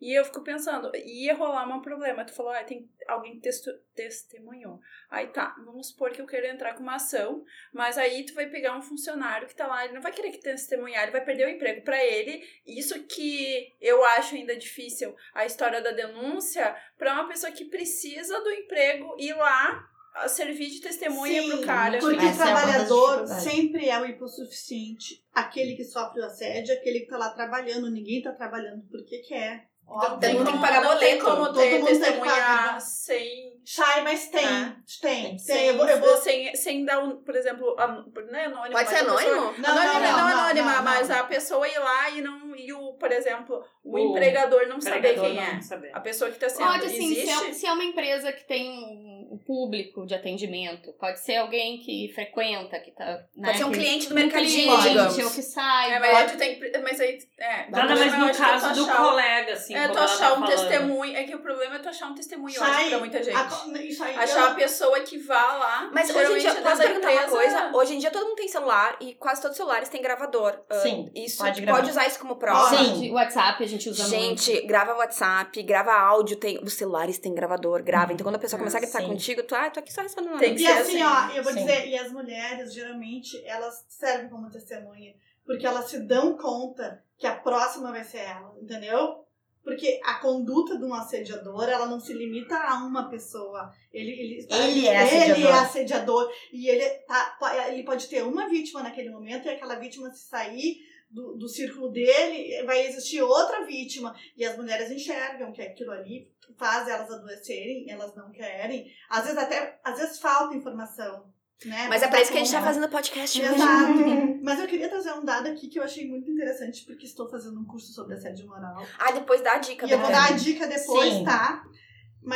E eu fico pensando, ia rolar um problema. Tu falou, ah, tem alguém que testo- testemunhou. Aí tá, vamos supor que eu quero entrar com uma ação, mas aí tu vai pegar um funcionário que tá lá, ele não vai querer que testemunhar, ele vai perder o emprego pra ele. Isso que eu acho ainda difícil, a história da denúncia, pra uma pessoa que precisa do emprego ir lá a servir de testemunha Sim, pro cara. Porque é o das trabalhador sempre é o hipossuficiente. Aquele que sofre o assédio, aquele que tá lá trabalhando. Ninguém tá trabalhando porque quer. Todo mundo tem que pagar boleto. como Todo mundo tem que testemunhar pagar. sem, Sai, mas tem. É. Tem. Tem. Tem. Eu vou, eu vou... sem, sem dar, um, por exemplo, an- não é anônimo. Pode ser anônimo? Não, anônima, não, não, não, anônima, não, não. mas a pessoa ir lá e não. E o, por exemplo, o, O empregador não saber quem não é. saber. A pessoa que tá sendo. Pode, assim, é, se é uma empresa que tem um um público de atendimento, pode ser alguém que frequenta, que tá. Né, Pode ser um que- cliente do um mercadinho, cliente, digamos. ou que sai. É, mas aí tu tem. Mas aí. É, Nada mas mais no é caso do achar o- colega, assim, É, tu achar tá um falando. testemunho. É que o problema é tu achar um testemunho Sai, ótimo pra muita gente. a-. Achar a eu- pessoa que vá lá. Mas hoje em dia, é posso perguntar uma coisa? Hoje em dia todo mundo tem celular e quase todos os celulares têm gravador. Ah, Sim, Isso pode pode, usar isso como prova. Sim. Pode, WhatsApp a gente usa muito. Gente, grava WhatsApp, grava áudio, tem, os celulares têm gravador, grava. Então quando a pessoa começar a gritar Sim. Contigo, tu, ah, tô aqui só respondendo. Tem que E ser assim, assim. ó, eu vou Sim. dizer, e as mulheres, geralmente, elas servem como testemunha. Porque elas se dão conta que a próxima vai ser ela, entendeu? Porque a conduta de um assediador, ela não se limita a uma pessoa. Ele, ele, Ele é Ele assediador. é assediador. E ele, tá, ele pode ter uma vítima naquele momento e aquela vítima se sair do, do círculo dele, vai existir outra vítima. E as mulheres enxergam que aquilo ali faz elas adoecerem, elas não querem. Às vezes até, às vezes falta informação. Né? Mas é pra isso que a gente tá fazendo podcast hoje. Exato. Mas eu queria trazer um dado aqui que eu achei muito interessante, porque estou fazendo um curso sobre assédio moral. Ah, depois dá a dica. E eu vou Bela. dar a dica depois, Sim. tá?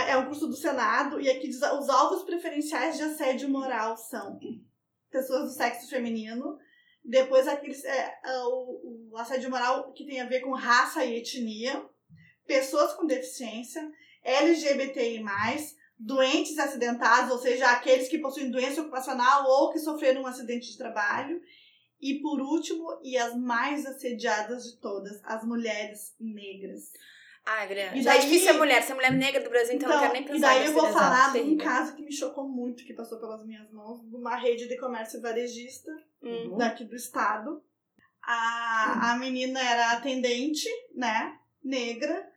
É um curso do Senado, e aqui diz os alvos preferenciais de assédio moral são pessoas do sexo feminino, Depois aqueles, é, é, o, o assédio moral que tem a ver com raça e etnia, pessoas com deficiência, LGBTI+, doentes acidentados, ou seja, aqueles que possuem doença ocupacional ou que sofreram um acidente de trabalho. E por último, e as mais assediadas de todas, as mulheres negras. Ah, grande. E Já é daí- difícil ser mulher, ser mulher negra do Brasil, então, eu não quero nem pensar. e daí eu vou falar de um caso que me chocou muito, que passou pelas minhas mãos, de uma rede de comércio varejista Hum. daqui do estado. A, a menina era atendente, né, negra,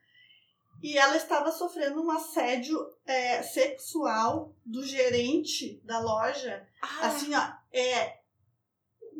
e ela estava sofrendo um assédio é, sexual do gerente da loja. Ah, Assim, ó, é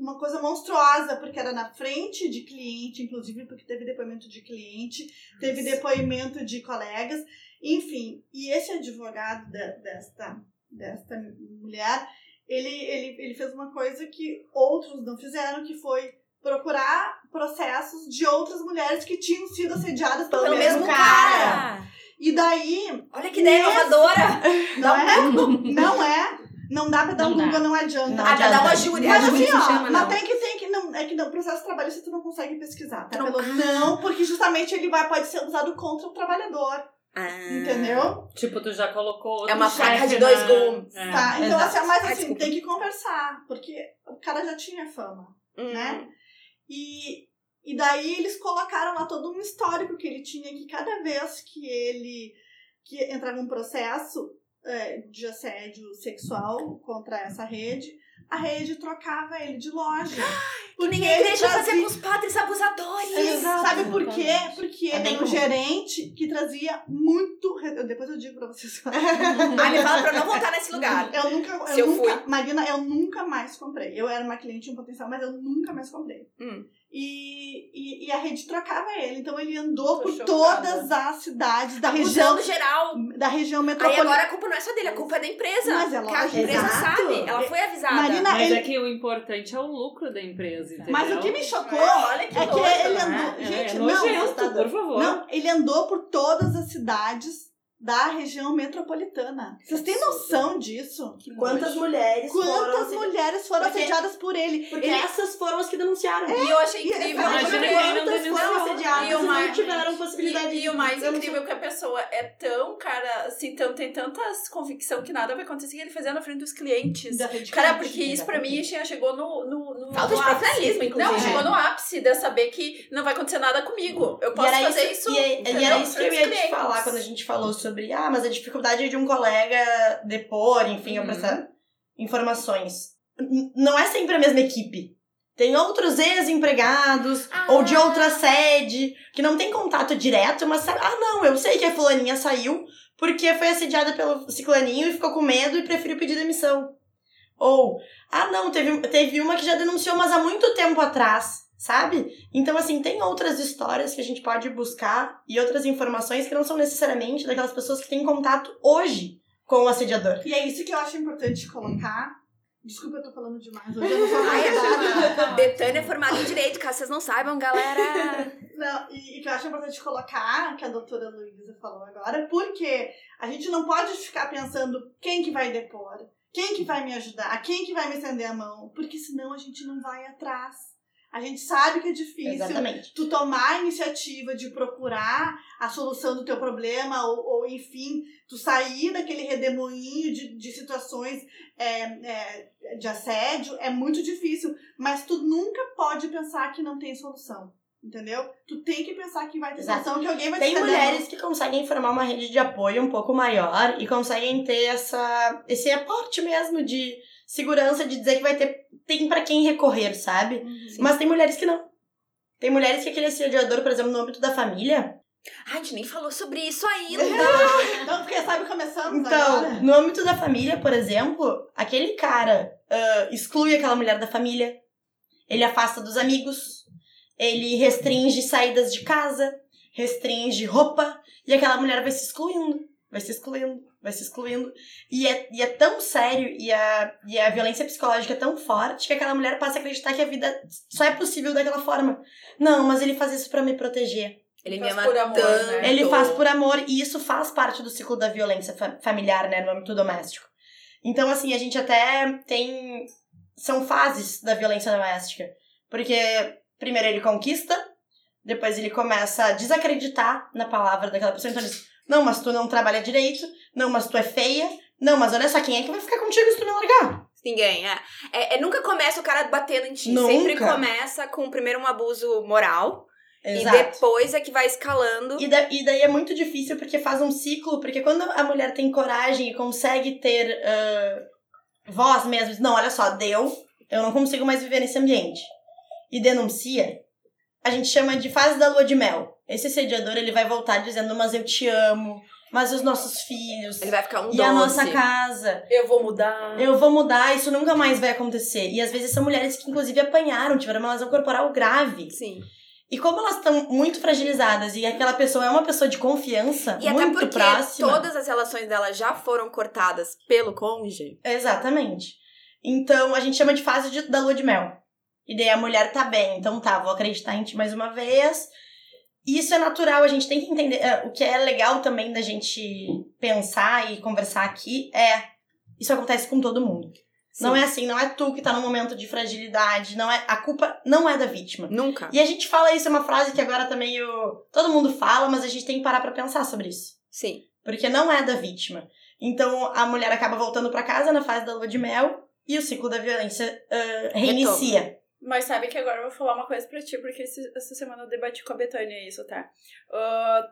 uma coisa monstruosa, porque era na frente de cliente, inclusive porque teve depoimento de cliente, teve depoimento de colegas, enfim. E esse advogado da- desta, desta mulher, ele, ele, ele fez uma coisa que outros não fizeram, que foi procurar processos de outras mulheres que tinham sido assediadas pelo, pelo mesmo, cara. cara. E daí, Olha que ideia Nesse- inovadora. não é? Não é? Não dá pra dar Não um dá. Google, não adianta. Não Ah, pra dar uma adianta. júri. Mas assim, se ó, chama, mas não. tem que, tem que, não, é que no processo trabalhista tu não consegue pesquisar, tá? Não- Pelo, não, porque justamente ele vai, pode ser usado contra o trabalhador, Ah. entendeu? Tipo, tu já colocou outro É uma faca de na- dois gumes. É. Tá? Então, exato. assim, mas assim, tem que conversar, porque o cara já tinha fama, Hum. né? E, e daí eles colocaram lá todo um histórico que ele tinha, que cada vez que ele que entrava um processo é, de assédio sexual contra essa rede, a rede trocava ele de loja. Que nem a ele igreja fazia trazia- com os padres abusadores. Exato. Sabe por quê? Porque É ele era um comum. gerente que trazia muito. Depois eu digo pra vocês. Ai, me fala pra eu não voltar nesse lugar. Eu nunca, eu Se eu nunca, fui. Marina, eu nunca mais comprei. Eu era uma cliente em potencial, mas eu nunca mais comprei. Hum. E, e, e a rede trocava ele. Então ele andou Tô por chocada. todas as cidades da região, Abusando geral. da região Aí metropolitana. agora a culpa não é só dele, a culpa é da empresa. Mas é Porque a empresa Exato. sabe, ela foi avisada. Marina, Mas ele- é que o importante é o lucro da empresa, entendeu? Mas o que me chocou Olha que é que louco, ele né? andou. É, Gente, é não, nojento, assustador. por favor. Não, ele andou por todas as cidades da região metropolitana. Vocês têm noção disso? Quantas mulheres foram Quantas assedi- mulheres foram Porque- assediadas por ele? Porque Ele- essas foram as que denunciaram. E eu achei E- incrível. Imagina porque- quem não denunciou. foram assediadas E e, o mais- não tiveram possibilidade E, e o mais de incrível é que a pessoa é tão, cara, assim, tão, tem tantas convicção que nada vai acontecer que ele fazia na frente dos clientes. Da rede Cara, cliente, porque isso pra mim che- chegou no. no, no Falta de no ápice. profissionalismo, inclusive. Não, chegou no ápice de saber que não vai acontecer nada comigo. Eu E posso fazer isso. E, e entendeu? era isso que eu ia te falar quando a gente falou sobre, ah, mas a dificuldade de um colega depor, enfim, Uhum. prestar informações. Não é sempre a mesma equipe. Tem outros ex-empregados Ah. ou de outra sede que não tem contato direto, mas sabe, ah, não, eu sei que a fulaninha saiu porque foi assediada pelo ciclaninho e ficou com medo e preferiu pedir demissão. Ou, ah, não, teve, teve uma que já denunciou, mas há muito tempo atrás, sabe? Então, assim, tem outras histórias que a gente pode buscar e outras informações que não são necessariamente daquelas pessoas que têm contato hoje com o assediador. E é isso que eu acho importante colocar. Desculpa, eu tô falando demais. Hoje eu não Ai, convidada. a Betânia é formada em direito, caso vocês não saibam, galera. Não, e, e que eu acho importante colocar, que a doutora Luísa falou agora, porque a gente não pode ficar pensando quem que vai depor, quem que vai me ajudar, quem que vai me estender a mão, porque senão a gente não vai atrás. A gente sabe que é difícil Exatamente. tu tomar a iniciativa de procurar a solução do teu problema, ou, ou enfim, tu sair daquele redemoinho de, de situações é, é, de assédio, é muito difícil. Mas tu nunca pode pensar que não tem solução. Entendeu? Tu tem que pensar que vai ter Exato. solução, que alguém vai te Tem a mão. mulheres que conseguem formar uma rede de apoio um pouco maior e conseguem ter essa, esse aporte mesmo de segurança, de dizer que vai ter. Tem pra quem recorrer, sabe? Mas tem mulheres que não. Tem mulheres que aquele assediador, por exemplo, no âmbito da família. Ai, a gente nem falou sobre isso ainda. Então, porque sabe, começamos Então, agora. no âmbito da família, por exemplo, aquele cara ah, exclui aquela mulher da família, ele afasta dos amigos, ele restringe saídas de casa, restringe roupa, e aquela mulher vai se excluindo, vai se excluindo, vai se excluindo. E é, e é tão sério, e a, e a violência psicológica é tão forte, que aquela mulher passa a acreditar que a vida só é possível daquela forma. Não, mas ele faz isso pra me proteger. Ele me ama por amor, tanto. né? Ele faz por amor e isso faz parte do ciclo da violência fa- familiar, né, no âmbito doméstico. Então, assim, a gente até tem são fases da violência doméstica. Porque primeiro ele conquista, depois ele começa a desacreditar na palavra daquela pessoa. Então ele diz, não, mas tu não trabalha direito, não, mas tu é feia, não, mas olha só, quem é que vai ficar contigo se tu me largar? Ninguém, é. é. é nunca começa o cara batendo em ti. Nunca. Sempre começa com primeiro um abuso moral. Exato. E depois é que vai escalando. E, da- e daí é muito difícil porque faz um ciclo, porque quando a mulher tem coragem e consegue ter ah, voz mesmo, não, olha só, deu, eu não consigo mais viver nesse ambiente. E denuncia, a gente chama de fase da lua de mel. Esse assediador, ele vai voltar dizendo, mas eu te amo, mas os nossos filhos, Ele vai ficar um e doce. a nossa casa, Eu vou mudar. eu vou mudar, isso nunca mais vai acontecer. E às vezes são mulheres que inclusive apanharam, tiveram uma lesão corporal grave. Sim. E como elas estão muito fragilizadas e aquela pessoa é uma pessoa de confiança, E até muito porque próxima. todas as relações dela já foram cortadas pelo cônjuge. Exatamente. Então a gente chama de fase de- da lua de mel. E daí a mulher tá bem, então tá, vou acreditar em ti mais uma vez. E Isso é natural, a gente tem que entender. é, O que é legal também da gente pensar e conversar aqui é. Isso acontece com todo mundo. Não é assim, não é tu que tá num momento de fragilidade, não é. A culpa não é da vítima. Nunca. E a gente fala isso, é uma frase que agora também o, todo mundo fala, mas a gente tem que parar pra pensar sobre isso. Sim. Porque não é da vítima. Então a mulher acaba voltando pra casa na fase da lua de mel e o ciclo da violência ah, reinicia. Mas sabe que agora eu vou falar uma coisa pra ti, porque esse- essa semana eu debati com a Betânia isso, tá?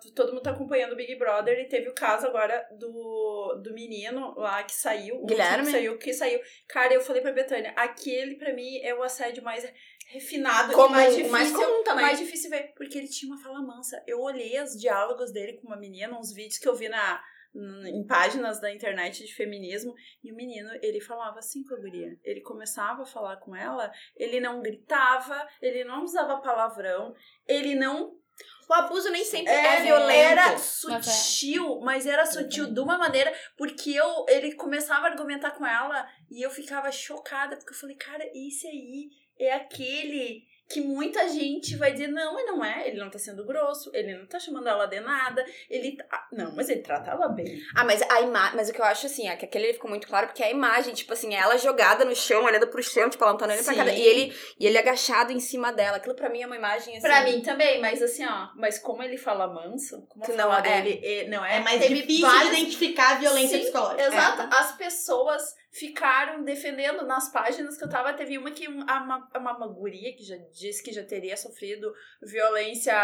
T- todo mundo tá acompanhando o Big Brother e teve o caso agora do, do menino lá que saiu. Guilherme? Que saiu, que saiu. Cara, eu falei pra Betânia, aquele pra mim é o assédio mais refinado Comum, mais difícil. mais comum também. mais difícil ver, porque ele tinha uma fala mansa. Eu olhei os diálogos dele com uma menina, uns vídeos que eu vi na, em páginas da internet de feminismo, e o menino, ele falava assim com a guria. Ele começava a falar com ela, ele não gritava, ele não usava palavrão, ele não O abuso nem sempre é, é, violento. Era é. sutil, mas era sutil de uma maneira, porque eu ele começava a argumentar com ela e eu ficava chocada, porque eu falei, cara, esse aí é aquele que muita gente vai dizer, não, mas não é, ele não tá sendo grosso, ele não tá chamando ela de nada, ele tá... Não, mas ele trata ela bem. Ah, mas a imagem. Mas o que eu acho assim, é que aquele ficou muito claro, porque a imagem, tipo assim, é ela jogada no chão, olhando pro chão, tipo, ela não tá olhando pra cada. E ele, e ele agachado em cima dela. Aquilo pra mim é uma imagem assim. Pra mim também, mas assim, ó, mas como ele fala manso, como Que a não fala é. dele é, não é, É mais difícil vários- de identificar a violência Sim, psicológica. Exato. É. As pessoas ficaram defendendo nas páginas que eu tava. Teve uma que um- a uma, uma, uma guria que já disse que já teria sofrido violência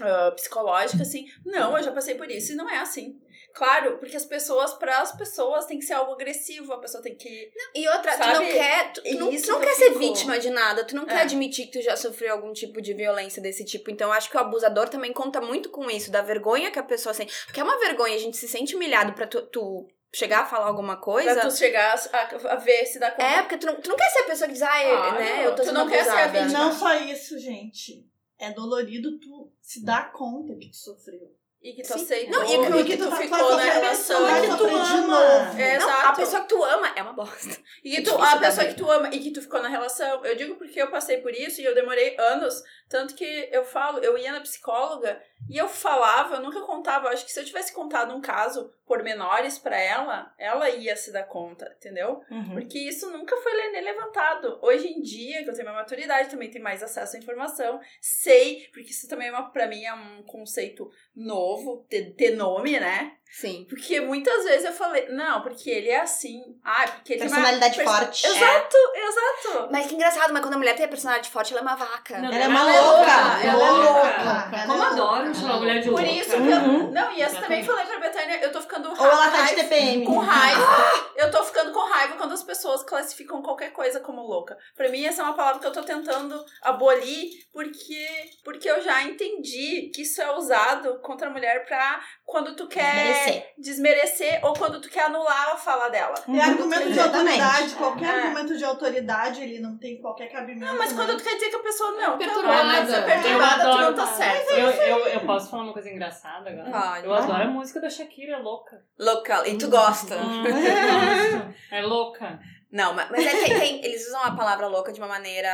ah, psicológica, assim. Não, eu já passei por isso e não é assim. Claro, porque as pessoas, para as pessoas, tem que ser algo agressivo, a pessoa tem que. E outra, tu Sabe? não quer. Tu, tu não, tu não que quer eu ser vítima de nada, tu não quer É. admitir que tu já sofreu algum tipo de violência desse tipo. Então, eu acho que o abusador também conta muito com isso, da vergonha que a pessoa sente. Porque é uma vergonha, a gente se sente humilhado pra tu, tu chegar a falar alguma coisa. Pra tu chegar a, a ver se dá conta. É, porque tu não, tu não quer ser a pessoa que diz, ah, Claro, né, eu tô tu não quer ser a vítima. Não só isso, gente. É dolorido tu se dar conta que tu sofreu. E que tu Sim. aceitou. Não, e que- e que tu tá- ficou na relação. e que tu ama. É, Não, exato. a pessoa que tu ama é uma bosta. E que É tu, a pessoa que tu ama e que tu ficou na relação. Eu digo porque eu passei por isso e eu demorei anos. Tanto que eu falo, eu ia na psicóloga e eu falava, eu nunca contava. Eu acho que se eu tivesse contado um caso pormenores pra ela, ela ia se dar conta, entendeu? Uhum. Porque isso nunca foi levantado. Hoje em dia, que eu tenho minha maturidade, também tenho mais acesso à informação, sei, porque isso também é uma, pra mim é um conceito novo, ter, ter nome, né? Sim. Porque muitas vezes eu falei, não, porque ele é assim. Ah, porque ele Personalidade tem uma forte. Exato, exato. Mas que engraçado, mas quando a mulher tem a personalidade forte, ela é uma vaca. Não, Ela é uma Ela é louca. louca, Ela é é louca. Como adoro chamar a mulher de Por louca. isso que eu. Uhum. Não, e essa também Exatamente. falei pra Betânia, eu tô ficando Ou ela tá de raiva- TPM. com raiva. Eu tô ficando com raiva quando as pessoas classificam qualquer coisa como louca. Pra mim, essa é uma palavra que eu tô tentando abolir, porque, porque eu já entendi que isso é usado contra a mulher pra quando tu quer Desmerecer. desmerecer ou quando tu quer anular a fala dela. É Uhum, argumento de exatamente. autoridade. Qualquer É. argumento de autoridade, ele não tem qualquer cabimento. Não, mas né? quando tu quer dizer que a pessoa não, é Perturbada. é Eu perturbada, tu não adoro. tá certo. Eu, eu, eu posso falar uma coisa engraçada agora? Pode. Eu adoro a música da Shakira, louca. Louca. E tu gosta. Hum, eu gosto. É louca. Não, mas, mas é, tem, tem- eles usam a palavra louca de uma maneira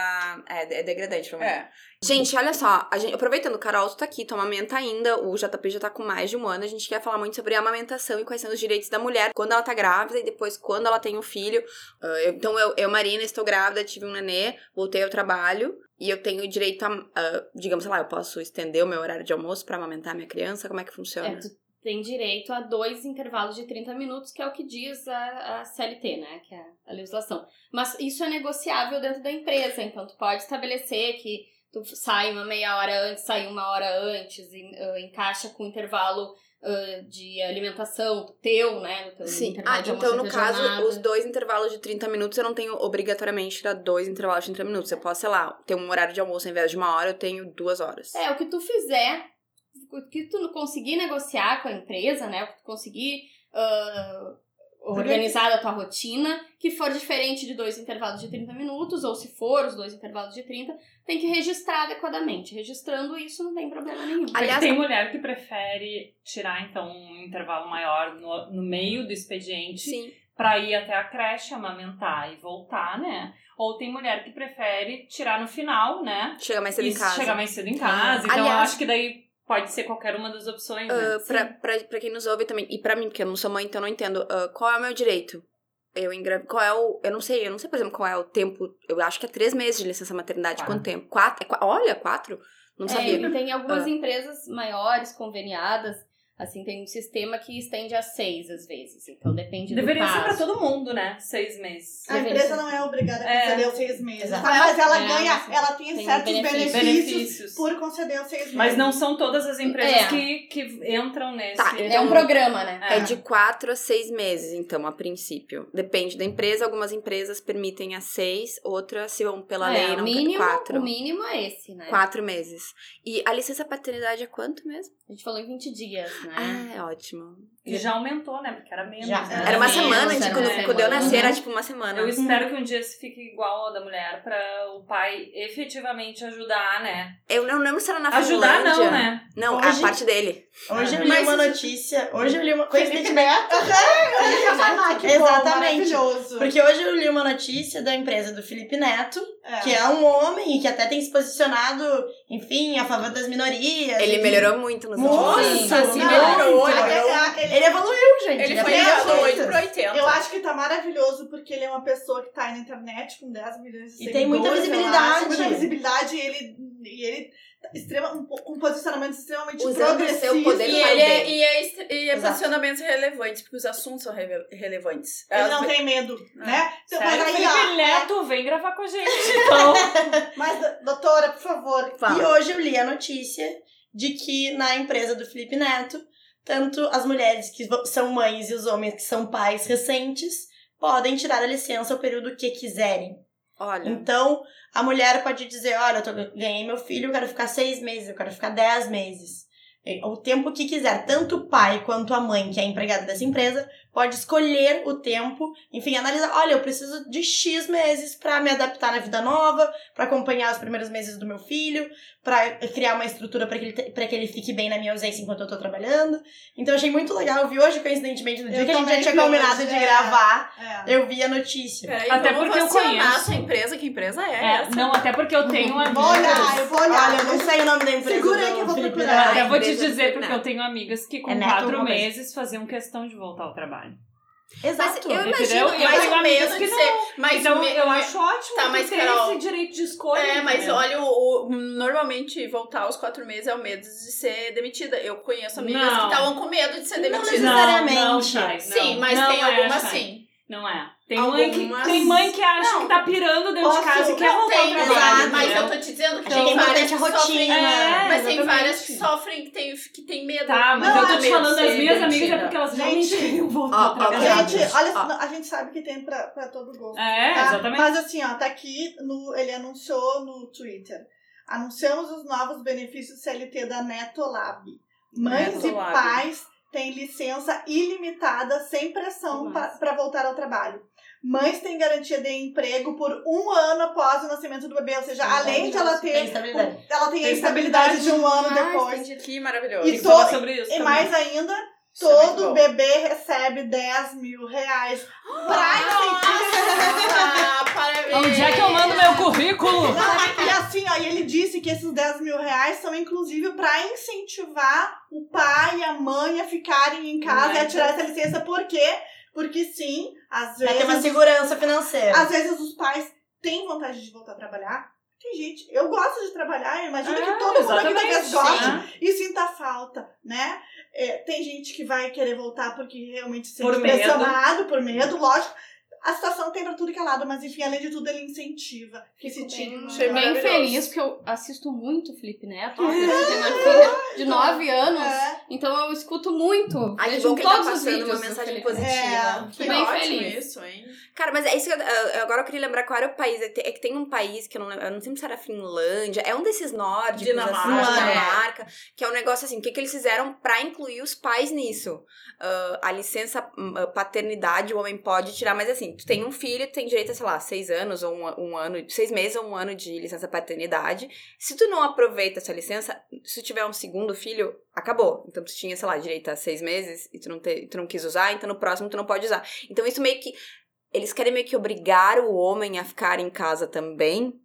é, é degradante pra mim. É. Gente, olha só, a gente, aproveitando, Carol, tu tá aqui, tu amamenta ainda, o JP já tá com mais de um ano, a gente quer falar muito sobre a amamentação e quais são os direitos da mulher quando ela tá grávida e depois quando ela tem um filho. Ah, eu- então, eu, eu, Marina, estou grávida, tive um nenê, voltei ao trabalho e eu tenho direito a, ah, digamos, sei lá, eu posso estender o meu horário de almoço pra amamentar minha criança, como é que funciona? É, tu tem direito a dois intervalos de 30 minutos, que é o que diz a, a CLT, né? Que é a legislação. Mas isso é negociável dentro da empresa, então tu pode estabelecer que tu sai uma meia hora antes, sai uma hora antes, e, ah, encaixa com o intervalo ah, de alimentação teu, né? Teu Sim. Ah, então no caso, jornada. os dois intervalos de 30 minutos eu não tenho obrigatoriamente dar dois intervalos de 30 minutos. Eu posso, sei lá, ter um horário de almoço ao invés de uma hora, eu tenho duas horas. É, o que tu fizer, o que tu conseguir negociar com a empresa, né? O que tu conseguir ah, organizar a tua rotina, que for diferente de dois intervalos de 30 minutos, ou se for os dois intervalos de 30, tem que registrar adequadamente. Registrando isso não tem problema nenhum. Aliás, tem mulher que prefere tirar, então, um intervalo maior no, no meio do expediente Sim. pra ir até a creche, amamentar e voltar, né? Ou tem mulher que prefere tirar no final, né? Chega mais cedo e em casa. chegar mais cedo em casa. Então, eu Aliás- acho que daí pode ser qualquer uma das opções, né? Ah, pra, pra, pra quem nos ouve também, e pra mim, porque eu não sou mãe, então eu não entendo, ah, qual é o meu direito? Eu engravido, qual é o, eu não sei, eu não sei, por exemplo, qual é o tempo, eu acho que é três meses de licença maternidade, Quatro. quanto tempo? Quatro? É olha, quatro? Não É, sabia. tem algumas Ah. empresas maiores, conveniadas, assim, tem um sistema que estende a seis, às vezes. Então depende Deveria do ser caso. pra todo mundo, né? Seis meses. A Deveria empresa ser. não é obrigada a É. conceder os seis meses, Exato. tá? mas ela É, ganha, ela tem, Tem certos benefícios. benefícios, por conceder os seis meses. Mas não são todas as empresas É. que, que entram nesse. Tá, É um programa, né? É de quatro a seis meses, então, a princípio. Depende da empresa. Algumas empresas permitem a seis, outras, se vão pela É, lei, não mínimo, quatro. O mínimo é esse, né? Quatro meses. E a licença paternidade é quanto mesmo? A gente falou em 20 dias, né? Ah, é ótimo. E já aumentou, né? Porque era menos. Já. né? Era uma semana, de, quando, quando eu semana. nasci, era tipo uma semana. Eu espero que um dia isso fique igual ao da mulher, pra o pai efetivamente ajudar, né? Eu não lembro se era na Ajudar Finlândia. não, né? Não, Hoje- a parte dele. Hoje eu li Mas uma notícia. Hoje eu li uma. Felipe Coincidentemente. Bom, Exatamente. Porque hoje eu li uma notícia da empresa do Felipe Neto, É. que é um homem e que até tem se posicionado, enfim, a favor das minorias. Ele e- melhorou muito nos Nossa, últimos Nossa, anos. se Não, melhorou, ele melhorou. É, ele- Ele evoluiu, gente. Ele foi aprendeu do 8 coisas. pro 80. Eu acho que tá maravilhoso porque ele é uma pessoa que tá aí na internet com 10 milhões de E tem muita seguidores, visibilidade. acho, muita visibilidade e ele, e ele extrema, um, um posicionamento extremamente Usando o progressista. seu poder E ele é, e é, e é Exato. posicionamentos relevantes, porque os assuntos são rele- relevantes. Ele As- não tem medo, né? Então, mas Sério, aí, Felipe ó, Neto, vem gravar com a gente, então. mas, doutora, por favor, Fala. E hoje eu li a notícia de que na empresa do Felipe Neto, tanto as mulheres que são mães e os homens que são pais recentes podem tirar a licença o período que quiserem. Olha. Então, a mulher pode dizer, olha, eu tô- ganhei meu filho, eu quero ficar seis meses, eu quero ficar dez meses. O tempo que quiser. Tanto o pai quanto a mãe, que é empregada dessa empresa, pode escolher o tempo, enfim, analisar, olha, eu preciso de X meses pra me adaptar na vida nova, pra acompanhar os primeiros meses do meu filho, pra criar uma estrutura pra que ele, pra que ele fique bem na minha ausência enquanto eu tô trabalhando. Então, eu achei muito legal. Eu vi hoje, coincidentemente, no dia Eu que a gente já tinha combinado hoje, de é. gravar, é. eu vi a notícia. Peraí, Até porque eu conheço. a empresa, que empresa é, É, essa? não, até porque eu tenho amigas. Vou olhar, eu vou olhar. Olha, eu não sei o nome da empresa Segura aí que eu vou procurar. Até vou te dizer, porque Neto. eu tenho amigas que com É quatro meses faziam questão de voltar ao trabalho. Exato. eu imagino- Entendeu? Eu Mas medo que de não. ser. Mas então me- eu acho ótimo Tá, mas, ter Carol, esse direito de escolha. É, mas entendeu? olha, o, o- normalmente voltar aos quatro meses é o medo de ser demitida. Eu conheço amigas Não. que estavam com medo de ser Não demitidas. necessariamente. Não, não, Chay, Sim, não. mas Não tem é, algumas sim. Não é. Tem mãe, que, tem mãe que acha Não. que tá pirando dentro Posso- de casa e quer voltar tem, ao trabalho. mas, eu tô te dizendo que tem várias importante que a sofrem. rotina. É, mas tem várias que sofrem, que tem, que tem medo. Tá, mas Não, eu tô é te falando das minhas amigas é porque elas Gente, realmente queriam voltar ó, ó, trabalho. Gente, olha, Ó. a gente sabe que tem pra, pra todo gosto. É, tá? exatamente. Mas assim, ó, tá aqui, no, ele anunciou no Twitter. Anunciamos os novos benefícios CLT da Netolab. Mães e pais têm licença ilimitada, sem pressão para voltar ao trabalho. Mães têm garantia de emprego por um ano após o nascimento do bebê, ou seja, além de ela Tem ter. estabilidade. Ela tem a Tem estabilidade de um ano depois. Que maravilhoso. E Tem to- sobre isso E também. mais ainda, Isso é todo bom. bebê recebe 10 mil reais pra incentivar. Ah, parabéns! Onde é que eu mando meu currículo? Não, e assim, ó, e ele disse que esses 10 mil reais são inclusive pra incentivar o pai e a mãe a ficarem em casa e a tirar essa licença. Por quê? Porque sim, às Pra ter uma vezes. segurança financeira. Às vezes os pais têm vontade de voltar a trabalhar. Tem gente, eu gosto de trabalhar, eu imagino Ah, que todo mundo aqui exatamente, goste e sinta falta, né? É, tem gente que vai querer voltar porque realmente se sente pressionado, por medo, lógico. A situação tem pra tudo que é lado, mas enfim, além de tudo, ele incentiva que se tire uma... Achei Bem feliz, porque eu assisto muito o Felipe Neto. Eu tenho uma filha de 9 anos, É. então eu escuto muito. Ai, que vejo bom que ele tá todos os vídeos uma mensagem positiva. É, Que Bem ótimo feliz. isso, hein? Cara, mas é isso que eu, agora eu queria lembrar qual era o país. É que tem- é que tem um país que eu não lembro, eu não sei se era Finlândia, é um desses nórdicos, Dinamarca. assim, É. Dinamarca, que é um negócio assim, o que, que eles fizeram pra incluir os pais nisso? Ah, a licença hum, ah, paternidade o homem pode tirar, mas assim, tu tem um filho, tu tem direito a, sei lá, seis anos ou um, um ano, seis meses ou um ano de licença paternidade. Se tu não aproveita essa licença, se tu tiver um segundo filho, acabou. Então tu tinha, sei lá, direito a seis meses e tu não, te, tu não quis usar, então no próximo tu não pode usar. Então isso meio que eles querem meio que obrigar o homem a ficar em casa também.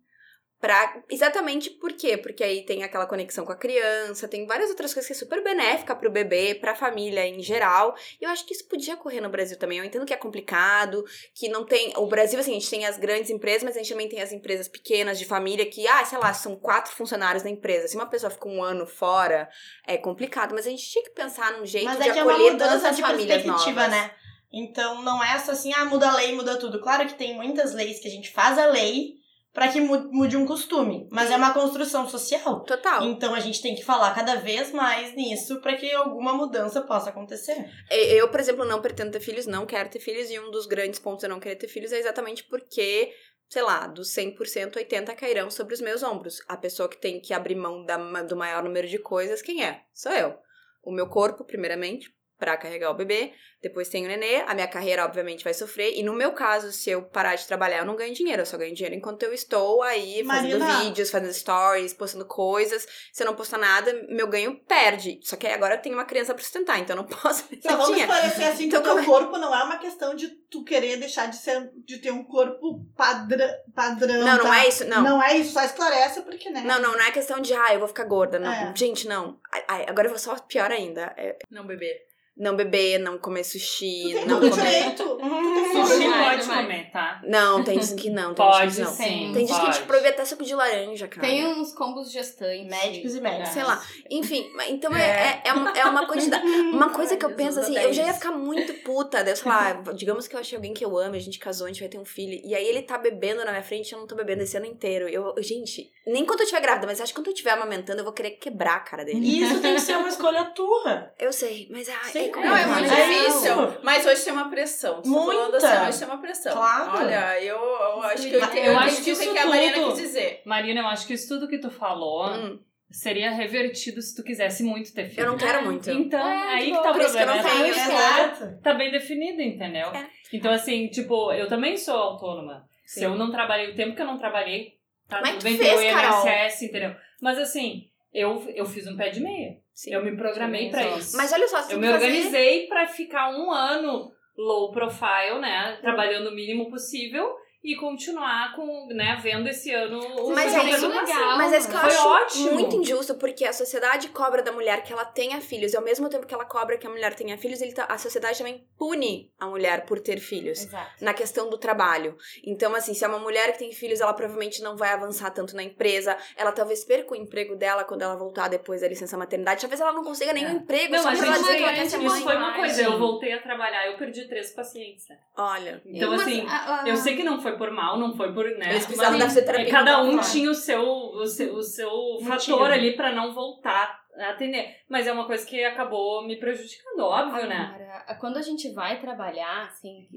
Pra, exatamente por quê? Porque aí tem aquela conexão com a criança, tem várias outras coisas que é super benéfica pro bebê, pra família em geral. E eu acho que isso podia ocorrer no Brasil também. Eu entendo que é complicado, que não tem. O Brasil, assim, a gente tem as grandes empresas, mas a gente também tem as empresas pequenas de família que, ah, sei lá, são quatro funcionários na empresa. Se uma pessoa fica um ano fora, é complicado. Mas a gente tinha que pensar num jeito Mas de é é uma acolher todas mudança as de famílias novas. né? Então não é só assim, ah, muda a lei, muda tudo. Claro que tem muitas leis que a gente faz a lei pra que mu- mude um costume, mas é uma construção social. Total. Então a gente tem que falar cada vez mais nisso pra que alguma mudança possa acontecer. Eu, por exemplo, não pretendo ter filhos, não quero ter filhos, e um dos grandes pontos de eu não querer ter filhos é exatamente porque, sei lá, dos 100%, 80% cairão sobre os meus ombros. A pessoa que tem que abrir mão da, do maior número de coisas, quem é? Sou eu. O meu corpo, primeiramente, pra carregar o bebê, depois tem o nenê, a minha carreira, obviamente, vai sofrer, e no meu caso, se eu parar de trabalhar, eu não ganho dinheiro, eu só ganho dinheiro enquanto eu estou aí fazendo Marina. vídeos, fazendo stories, postando coisas. Se eu não postar nada, meu ganho perde. Só que aí agora eu tenho uma criança pra sustentar, então eu não posso Só vamos dinheiro. esclarecer assim Então, que o teu como corpo não é uma questão de tu querer deixar de ser de ter um corpo padra, padrão. Não, não tá? é isso, não. Não é isso, só esclarece porque, né? Não, não, não é questão de, ah, eu vou ficar gorda. Não. É. Gente, não. Ai, ai, agora eu vou só pior ainda. É, Não beber. Não beber, não comer sushi, não comer. direito. Todo Sushi pode demais. comer, tá? Não, tem gente que não, tem Pode gente que não. sim. Tem gente que te proíbe até suco de laranja, cara. Tem uns combos gestantes. Médicos e médicos. Sei lá. Enfim, então é, é, é, uma, é uma quantidade. Uma coisa que eu penso assim, eu já ia ficar muito puta. Eu, sei lá, digamos que eu achei alguém que eu amo, a gente casou, a gente vai ter um filho. E aí ele tá bebendo na minha frente, eu não tô bebendo esse ano inteiro. Eu, gente, nem quando eu estiver grávida, mas acho que quando eu estiver amamentando, eu vou querer quebrar a cara dele. E isso tem que ser uma escolha tua. Eu sei, mas Sim, Não, é muito É difícil. Mas hoje tem uma pressão. Tá falando Muita. assim, hoje tem uma pressão. Claro. Olha, eu, eu acho que eu eu eu acho que o que, isso que a Marina tudo- quis dizer. Marina, eu acho que isso tudo que tu falou Hum, seria revertido se tu quisesse muito ter filho. eu não quero muito. Então, É, aí que tá o por isso que eu problema. não tenho, tá bem definida, entendeu? É. Então, assim, tipo, eu também sou autônoma. Se Sim. eu não trabalhei, o tempo que eu não trabalhei, tá Mas tudo tu bem, fez, o Carol. INSS, entendeu? Mas assim, eu, eu fiz um pé de meia. Sim. Eu me programei pra Organizou. isso. Mas olha só, você eu tem me fazer- organizei pra ficar um ano low profile, né? Trabalhando o mínimo possível e continuar com, né, vendo esse ano o Mas é isso legal. Mas é isso que eu Foi acho ótimo. muito injusto, porque a sociedade cobra da mulher que ela tenha filhos, e ao mesmo tempo que ela cobra que a mulher tenha filhos, ele tá- a sociedade também pune a mulher por ter filhos. Exato. Na questão do trabalho. Então, assim, se é uma mulher que tem filhos, ela provavelmente não vai avançar tanto na empresa. Ela talvez perca o emprego dela quando ela voltar depois da licença maternidade. Talvez ela não consiga nenhum É. emprego, Não, só gente ela dizer que ela quer ser isso mãe. foi uma coisa. Eu voltei a trabalhar, eu perdi três pacientes. Olha. Então, assim, a- a- eu sei que não foi por mal, não foi por, né? Eles precisavam da fisioterapia. é, cada um foi. tinha o seu, o seu, o seu fator ali pra não voltar a atender. Mas é uma coisa que acabou me prejudicando, óbvio, né? Quando a gente vai trabalhar, assim,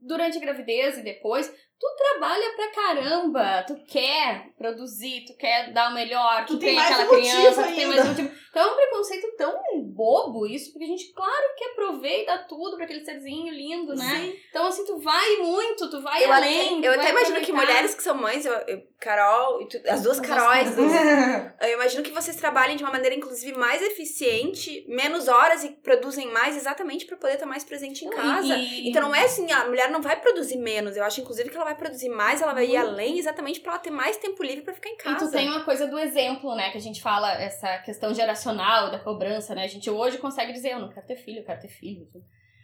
durante a gravidez e depois, Tu trabalha pra caramba, tu quer produzir, tu quer dar o melhor, tu, Tu tem tem, aquela criança, tu tem mais um motivo. Então é um preconceito tão bobo isso, porque a gente, claro, quer prover e dar tudo pra aquele serzinho lindo, né? Sim. Então, assim, tu vai muito, tu vai Eu além. eu até imagino que aproveitar. mulheres que são mães, eu, eu- Carol, e tu- as duas As duas Caróis, eu imagino que vocês trabalhem de uma maneira, inclusive, mais eficiente, menos horas e produzem mais exatamente pra poder estar mais presente em casa. E- Então não é assim, a mulher não vai produzir menos. Eu acho, inclusive, que ela vai produzir mais, ela vai ir além, exatamente pra ela ter mais tempo livre pra ficar em E casa. tu tem uma coisa do exemplo, né? Que a gente fala, essa questão geracional, da cobrança, né? A gente hoje consegue dizer, eu não quero ter filho, eu quero ter filho.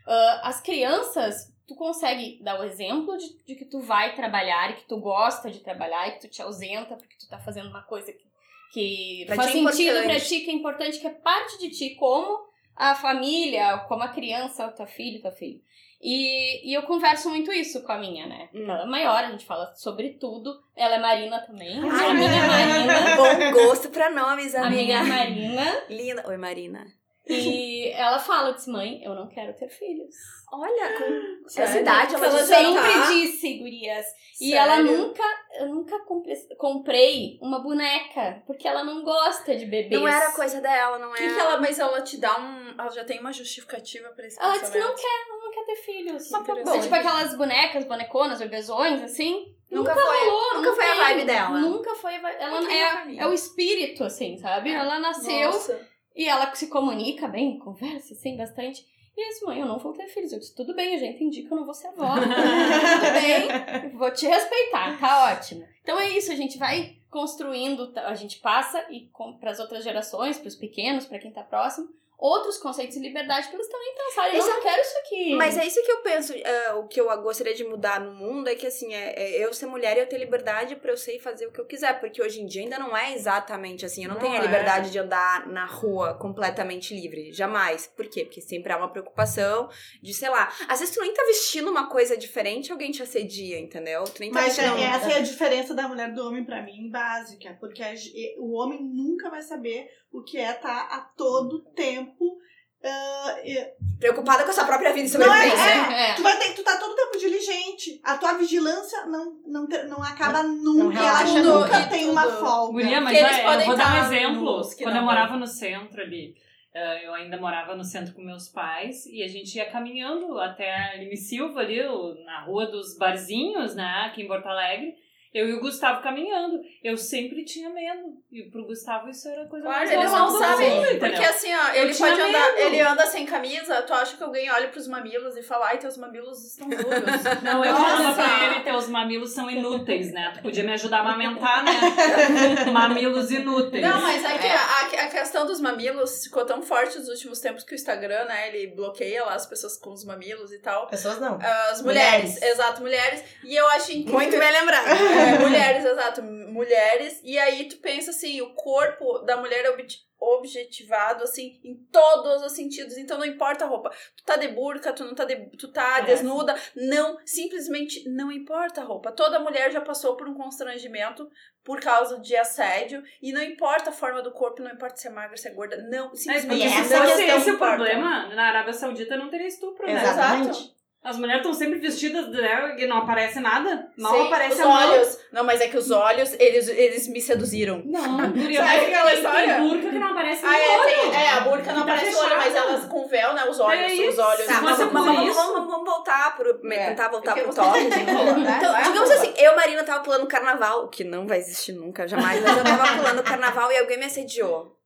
Ah, as crianças, tu consegue dar o exemplo de, de que tu vai trabalhar e que tu gosta de trabalhar e que tu te ausenta porque tu tá fazendo uma coisa que, que Pra faz é sentido pra importante. ti, que é importante, que é parte de ti, como a família, como a criança, tua filho, tua filha. E, e eu converso muito isso com a minha, né? Hum. Ela é maior, a gente fala sobre tudo. Ela é Marina também. Ai, a minha Marina. Bom gosto pra nomes, A amiga. minha Marina. Linda. Oi, Marina. E ela fala, disse, mãe, eu não quero ter filhos. Olha, com essa Sério? idade ela, Ela já sempre tá- disse, gurias. E Sério? ela nunca, eu nunca compre- comprei uma boneca, porque ela não gosta de bebês. Não era coisa dela, não é? que, que ela, mas ela te dá um. Ela já tem uma justificativa pra esse Ela disse que não quer, não quer ter filhos. Mas tá É tipo aquelas bonecas, boneconas, bebezões, assim. Nunca foi- rolou, nunca foi a tem. vibe dela. Nunca foi a vibe. Ela é, é o espírito, assim, sabe? Ela nasceu Nossa. E ela se comunica bem, conversa assim bastante. E eu disse, mãe, eu não vou ter filhos. Eu disse, tudo bem, eu já entendi que eu não vou ser avó. tudo bem, vou te respeitar, tá ótimo. Então é isso, a gente vai construindo, a gente passa e para as outras gerações, para os pequenos, para quem tá próximo, outros conceitos de liberdade para eles também pensarem, eu não quero isso aqui. Mas é isso que eu penso, é, o que eu gostaria de mudar no mundo é que, assim, é, é eu ser mulher e eu ter liberdade pra eu ser e fazer o que eu quiser, porque hoje em dia ainda não é exatamente assim, eu não, Não tenho a é. liberdade de andar na rua completamente livre, jamais. Por quê? Porque sempre há uma preocupação de, sei lá, às vezes tu nem tá vestindo uma coisa diferente, alguém te assedia, entendeu? Tu nem tá Mas vestindo... é, essa é a diferença da mulher do homem pra mim, básica. Porque a o homem nunca vai saber o que é estar a todo tempo. ah, e- Preocupada com a sua própria vida e Não é, sobrevivência. É. tu, vai ter, tu tá todo tempo diligente. A tua vigilância não, não, te- não acaba não nunca. ela relaxa nunca nunca. tem E uma tudo. folga. Guria, mas eles é, eu podem vou dar um exemplo. Quando não eu vai. morava no centro ali, eh, eu ainda morava no centro com meus pais e a gente ia caminhando até Lime Silva ali, na rua dos barzinhos, né, aqui em Porto Alegre. Eu e o Gustavo caminhando. Eu sempre tinha medo. E pro Gustavo isso era a coisa Claro, mais eles normal não sabem. mundo? Porque assim, ó, ele pode andar, medo. ele anda sem camisa, tu acha que alguém olha pros mamilos e fala, ai, teus mamilos estão duros. Não, eu Nossa. falava pra ele, teus mamilos são inúteis, né? Tu podia me ajudar a amamentar, né? mamilos inúteis. Não, mas é que a, a questão dos mamilos ficou tão forte nos últimos tempos que o Instagram, né, ele bloqueia lá as pessoas com os mamilos e tal. Pessoas não. As mulheres, Mulheres. exato, mulheres. E eu acho incrível. Muito bem lembrado. É, mulheres, exato, mulheres. E aí tu pensa assim, o corpo da mulher é obje- objetivado, assim, em todos os sentidos. Então não importa a roupa. Tu tá de burca, tu não tá de, tu tá É. desnuda. Não, simplesmente não importa a roupa. Toda mulher já passou por um constrangimento por causa de assédio. E não importa a forma do corpo, não importa se é magra, se é gorda. Não, É, simplesmente porque E se essa fosse não esse o importa. problema, na Arábia Saudita não teria estupro, né? Exatamente. As mulheres estão sempre vestidas, né? E não aparece nada. Mal Sim, aparece os a mão. olhos. Não, mas é que os olhos, eles, eles me seduziram. Não, guria, Sabe aquela história? tem burca que não aparece Ah, é, olho. tem- é, a burca não Que tá aparece o olho, mas elas com véu, né? Os olhos, É os olhos. Tá, mas, mas vamos, vamos, vamos, voltar pro. É, tentar voltar pro falar, né? Então, digamos assim, eu, Marina, tava pulando carnaval, que não vai existir nunca, jamais, mas eu tava pulando carnaval e alguém me assediou.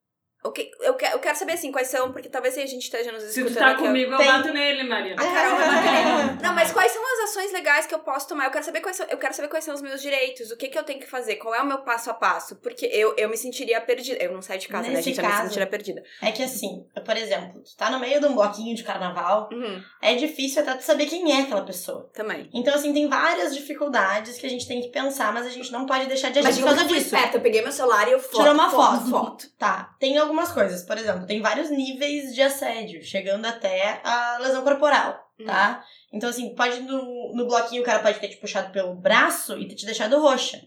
O que, eu, que, eu quero saber, assim, quais são, porque talvez se a gente esteja nos Se escutando tu tá aqui, eu- comigo, eu Tem- bato nele, Maria. A Carol vai bater. Não, mas quais são as ações legais que eu posso tomar? Eu quero saber quais são, eu quero saber quais são os meus direitos, o que que eu tenho que fazer, qual é o meu passo a passo, porque eu, eu me sentiria perdida. Eu não saio de casa, né, Nesse gente? Eu me caso- sentiria perdida. É que assim, por exemplo, tu tá no meio de um bloquinho de carnaval, Uhum, é difícil até tu saber quem é aquela pessoa. também. Então, assim, tem várias dificuldades que a gente tem que pensar, mas a gente não pode deixar de agir Mas por causa eu disso. esperta, eu peguei meu celular e eu foto, Tirou uma foto, foto. foto. Tá, tem algumas coisas. Por exemplo, tem vários níveis de assédio, chegando até a lesão corporal, tá? Então, assim, pode no, no bloquinho o cara pode ter te puxado pelo braço e ter te deixado roxa.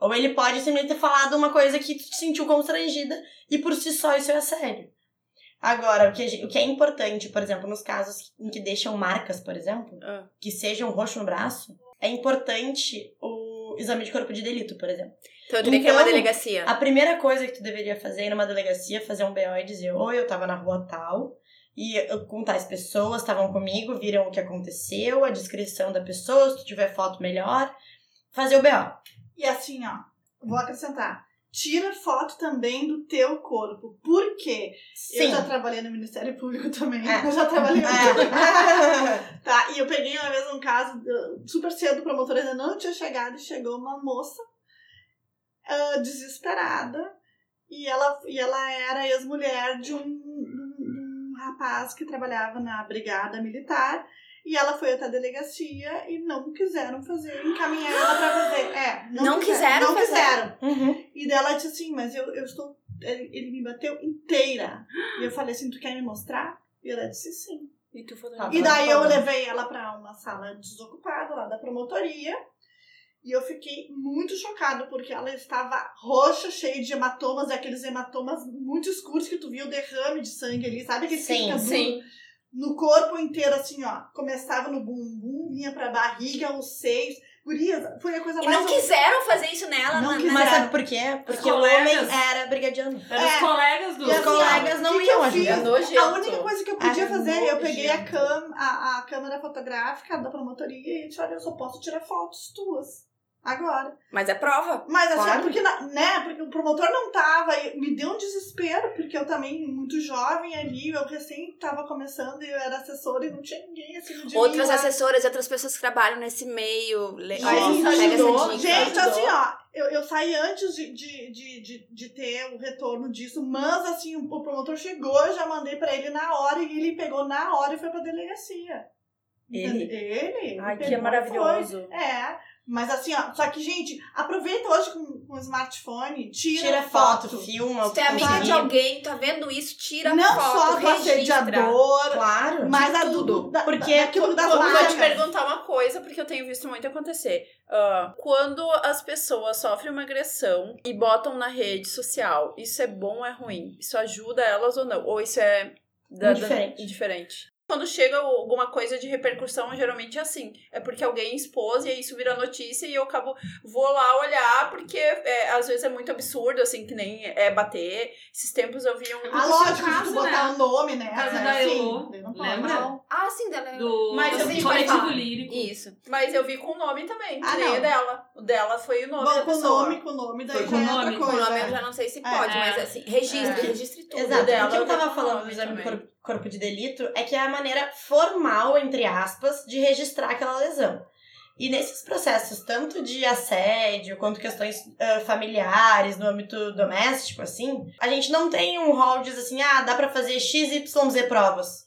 Ou ele pode simplesmente ter falado uma coisa que tu te sentiu constrangida e por si só isso é assédio. Agora, o que, o que é importante, por exemplo, nos casos em que deixam marcas, por exemplo, Ah. que sejam roxo no braço, é importante o exame de corpo de delito, por exemplo. Então eu teria que ir a uma Então, delegacia. A primeira coisa que tu deveria fazer é ir numa delegacia, fazer um BO e dizer: Oi, eu tava na rua tal, e eu, com tais pessoas estavam comigo, viram o que aconteceu, a descrição da pessoa, se tu tiver foto melhor. Fazer o BO. E assim, ó, vou acrescentar. Tira foto também do teu corpo. Por quê? Eu Sim. já trabalhei no Ministério Público também. É. Eu já trabalhei no É. Tá, e eu peguei uma vez um caso, uh, super cedo, o promotor ainda não tinha chegado, e chegou uma moça ah, desesperada, e ela, e ela era ex-mulher de um, de um- um rapaz que trabalhava na brigada militar, e ela foi até a delegacia e não quiseram fazer, encaminhar ela pra fazer. É, não, Não quiseram Não fazer? quiseram. Uhum. E dela disse assim, mas eu, eu estou. Ele, ele me bateu inteira. E eu falei assim, tu quer me mostrar? E ela disse sim. E tu falou. E daí eu levei ela pra uma sala desocupada lá da promotoria. E eu fiquei muito chocada, porque ela estava roxa, cheia de hematomas, aqueles hematomas muito escuros que tu via o derrame de sangue ali, sabe? Aquele que Sim, sim. No corpo inteiro, assim, ó. Começava no bumbum, vinha pra barriga, os seios. Gurias, foi a coisa E mais... não quiseram fazer isso nela, Não quiseram. Mas sabe por quê? Porque o colegas. homem era brigadiano. Eram É. os colegas do. E Os assim, colegas não que iam ajudar. nojento. A única coisa que eu podia Ah, fazer, eu peguei a, cam a, a câmera fotográfica da promotoria e disse, olha, eu só posso tirar fotos tuas. Agora. Mas é prova. Mas assim, Claro. porque, na- né, porque o promotor não tava, e me deu um desespero, porque eu também, muito jovem ali, eu recém tava começando e eu era assessora e não tinha ninguém assim de Outras mim assessoras e outras pessoas que trabalham nesse meio. le- Gente, Nossa, ajudou. essa dica. Gente, Ajudou. assim, ó, eu, eu saí antes de, de, de, de, de ter o retorno disso, mas assim, o promotor chegou, eu já mandei pra ele na hora e ele pegou na hora e foi pra delegacia. Ele? Ele? Ai, ele que e maravilhoso. foi. É, mas assim, ó, só que, gente, aproveita hoje com, com o smartphone, tira, Tira foto, filma. Se tu é amiga de alguém, tá vendo isso, tira Não foto, só do registra. assediador, Claro. mas a do, tudo. do, da, Porque daquilo das Vou vou te marcas. perguntar uma coisa, porque eu tenho visto muito acontecer. Ah, quando as pessoas sofrem uma agressão e botam na rede social, isso é bom ou é ruim? Isso ajuda elas ou não? Ou isso é da- da- Indiferente. Quando chega alguma coisa de repercussão, geralmente é assim. É porque alguém expôs e aí isso vira notícia e eu acabo. Vou lá olhar, porque é, às vezes é muito absurdo, assim, que nem é bater. Esses tempos eu vi um. Ah, lógico, se caso, tu botar né? o nome, né? O caso né, da assim, Elô, daí não lembra? Ah, sim, dela. Do, Mas eu do vi, coletivo lírico. Isso. Mas eu vi com o nome também. Ah, não. o dela. O dela foi o nome Bom, da com o pessoa. nome, com o nome, daí Foi com é nome. outra Com o coisa. nome é. eu já não sei se pode, É. mas assim, registre, É. registre tudo. Exato. dela, o que eu eu vi tava falando do exame de também. corpo, corpo de delito é que é a maneira formal, entre aspas, de registrar aquela lesão. E nesses processos, tanto de assédio quanto questões ah, familiares, no âmbito doméstico, assim, a gente não tem um rol de diz assim, ah, dá pra fazer XYZ provas.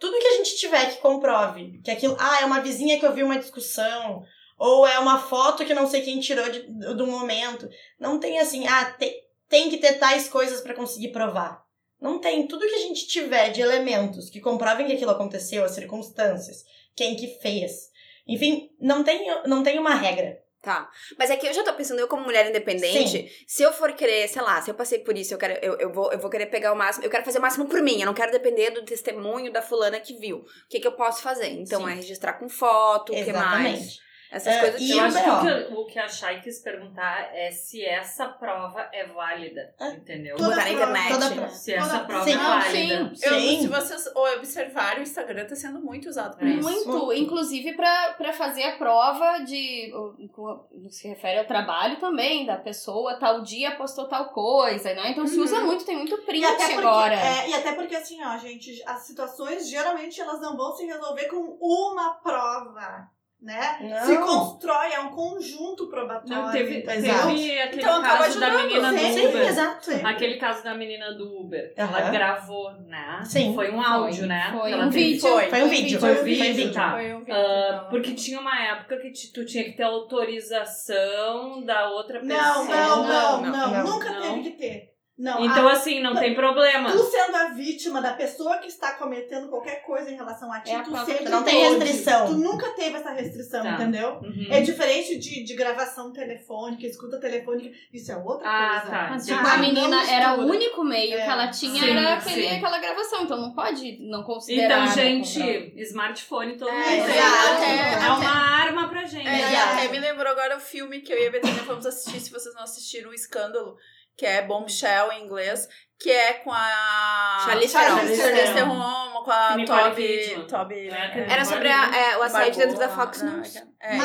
Tudo que a gente tiver que comprove, que aquilo, ah, é uma vizinha que ouviu uma discussão, ou é uma foto que não sei quem tirou de, do momento. Não tem assim, ah, tem, tem que ter tais coisas pra conseguir provar. Não tem. Tudo que a gente tiver de elementos que comprovem que aquilo aconteceu, as circunstâncias, quem que fez. Enfim, não tem, não tem uma regra. Tá. Mas é que eu já tô pensando, eu como mulher independente, se eu for querer, sei lá, se eu passei por isso, eu quero, eu, eu, vou, eu vou querer pegar o máximo, eu quero fazer o máximo por mim, eu não quero depender do testemunho da fulana que viu. O que, que eu posso fazer? Então Sim. é registrar com foto, o que mais? Essas É, coisas e. Eu o acho que o que, o que a Chay quis perguntar é se essa prova é válida, É. entendeu? Toda Botar na prova- internet. toda. Se essa Toda- prova Sim. é válida. sim. Eu, Sim. se vocês observarem, o Instagram tá sendo muito usado pra É. isso. Muito, Muito. inclusive pra pra fazer a prova de. No que se refere ao trabalho também, da pessoa, tal dia postou tal coisa, né? Então se usa muito, tem muito print E até, porque, agora. é, e até porque, assim, ó, gente, as situações geralmente elas não vão se resolver com uma prova, né? Não. Se constrói, é um conjunto probatório. Não, teve, teve aquele Então, caso da menina do Sim, Uber. exato. Aquele caso da menina do Uber. Ela gravou, né? Sim. Foi um Foi, áudio, né? Foi que ela um teve. vídeo. Foi. Foi um vídeo. Foi um Foi um vídeo, vídeo. tá. Foi um vídeo Ah, porque tinha uma época que tu tinha que ter autorização da outra pessoa. Não, não, não, não, Não, não. Nunca Não. teve que ter. Não, Então, a- assim, não tem problema. tu sendo a vítima da pessoa que está cometendo qualquer coisa em relação a ti, É a tu sempre Não tem restrição. Tu nunca teve essa restrição, Tá. entendeu? Uhum. É diferente de, de gravação telefônica, escuta telefônica, isso é outra Ah, coisa. tá. Mas, tipo, Ah, a menina era o único meio É. que ela tinha, Sim, era aquele, sim. aquela gravação. Então não pode não considerar. Então, né, gente, comprar. smartphone todo É, mundo exato. É uma arma pra gente. É, e até me lembrou agora o filme que eu e a Betânia fomos assistir, se vocês não assistiram, o Escândalo, que é Bombshell em inglês, que é com a... Charlize Theron. Com a Toby... Toby É, Era sobre a- é, o assédio dentro da Fox né? News. É.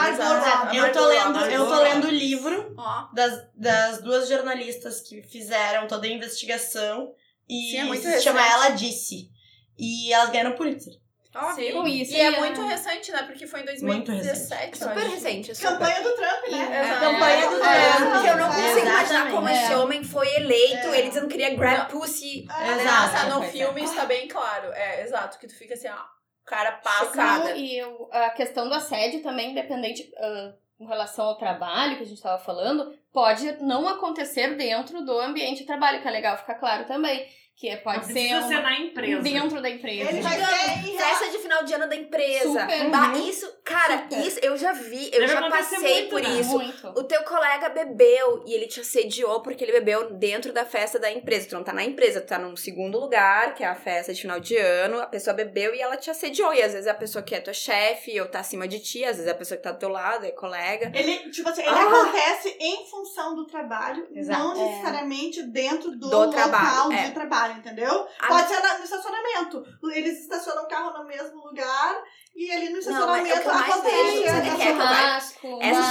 Eu tô lendo, eu tô lendo o livro das, das duas jornalistas que fizeram toda a investigação e Sim, é muito se chama recente. Ela Disse. E elas ganharam Pulitzer. Ó, Sim, viu? isso E é aí, muito né? recente, né? Porque foi em Muito 2017, eu Super recente, super. Campanha do Trump, né? Exato. Campanha do É, Trump. porque eu não consigo imaginar Exatamente. como É. esse homem foi eleito, É. ele dizendo que queria grab pussy. Exato. Nossa, no Pois é. filme está bem claro. É, exato, que tu fica assim, ó, o cara Não, passada. e eu- a questão do assédio também, independente ah, em relação ao trabalho que a gente estava falando, pode não acontecer dentro do ambiente de trabalho, que é legal ficar claro também. Que é- pode Não ser, precisa ser na empresa. dentro da empresa. Ele vai ser em Festa de final de ano da empresa. Super. Bah, Uhum. isso, cara, Super. isso eu já vi, eu Deve já passei muito, por né? isso. Muito. O teu colega bebeu e ele te assediou porque ele bebeu dentro da festa da empresa. Tu não tá na empresa, tu tá num segundo lugar, que é a festa de final de ano. A pessoa bebeu e ela te assediou. E às vezes é a pessoa que é tua chefe ou tá acima de ti, às vezes é a pessoa que tá do teu lado, é colega. Ele, tipo assim, ele Ah! acontece em função do trabalho, Exato. não É. necessariamente dentro do, Do local trabalho, é. de trabalho, entendeu? Ah, Pode ser na- no estacionamento. Eles estacionam o carro no mesmo lugar e ali no é o estacionamento que eu mais acontece. vejo, essa- sabe o que é que Essa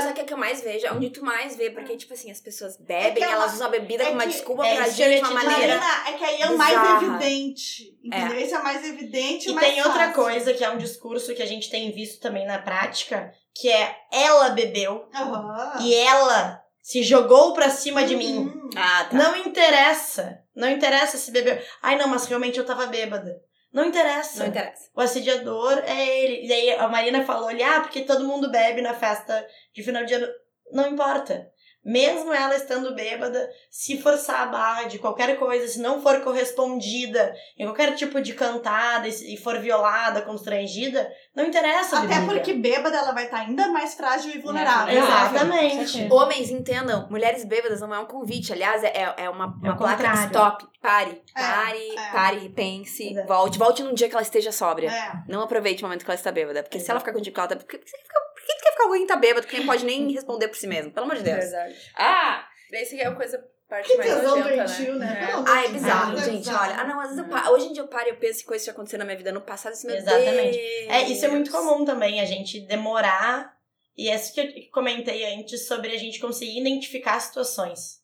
sabe o que é que eu mais vejo? É onde tu mais vê, porque, tipo assim, as pessoas bebem, que ela- elas usam a bebida é como uma que- desculpa é pra agir de uma maneira. Marina, é que aí é o mais bizarra. evidente. Entendeu? Esse é o mais evidente E mais tem outra fácil. coisa que é um discurso que a gente tem visto também na prática, que é ela bebeu Aham. e ela se jogou pra cima de mim. Uhum. Ah, tá. Não interessa. Não interessa se bebeu. Ai, não, mas realmente eu tava bêbada. Não interessa. Não interessa. O assediador é ele. E daí a Marina falou ali, ah, porque todo mundo bebe na festa de final de ano. Não importa. Mesmo ela estando bêbada, se forçar a barra de qualquer coisa, se não for correspondida em qualquer tipo de cantada e se- for violada, constrangida, não interessa. Até bebida. porque bêbada ela vai estar ainda mais frágil e vulnerável. Exatamente. Homens, entendam, mulheres bêbadas não é um convite. Aliás, é, é uma, É uma o placa de contrário. stop. Pare, É, pare, é. pare, pense, Exato. volte. Volte num dia que ela esteja sóbria. É. Não aproveite o momento que ela está bêbada. Porque se ela ficar contigo, ela tá. Por que, que, por que tu quer ficar com alguém que tá bêbado que nem pode nem responder por si mesmo? Pelo amor de Deus. Verdade. Ah! Esse que é a coisa, parte Que mais nojenta, doentio, né? É. Amor Ah, é de bizarro, Deus, gente. exato. Olha, ah, não, às vezes eu paro. Hoje em dia eu paro e eu penso que coisas já aconteceram na minha vida no passado. Isso, meu Exatamente. Deus. É, isso é muito comum também, a gente demorar. E é isso que eu comentei antes sobre a gente conseguir identificar situações.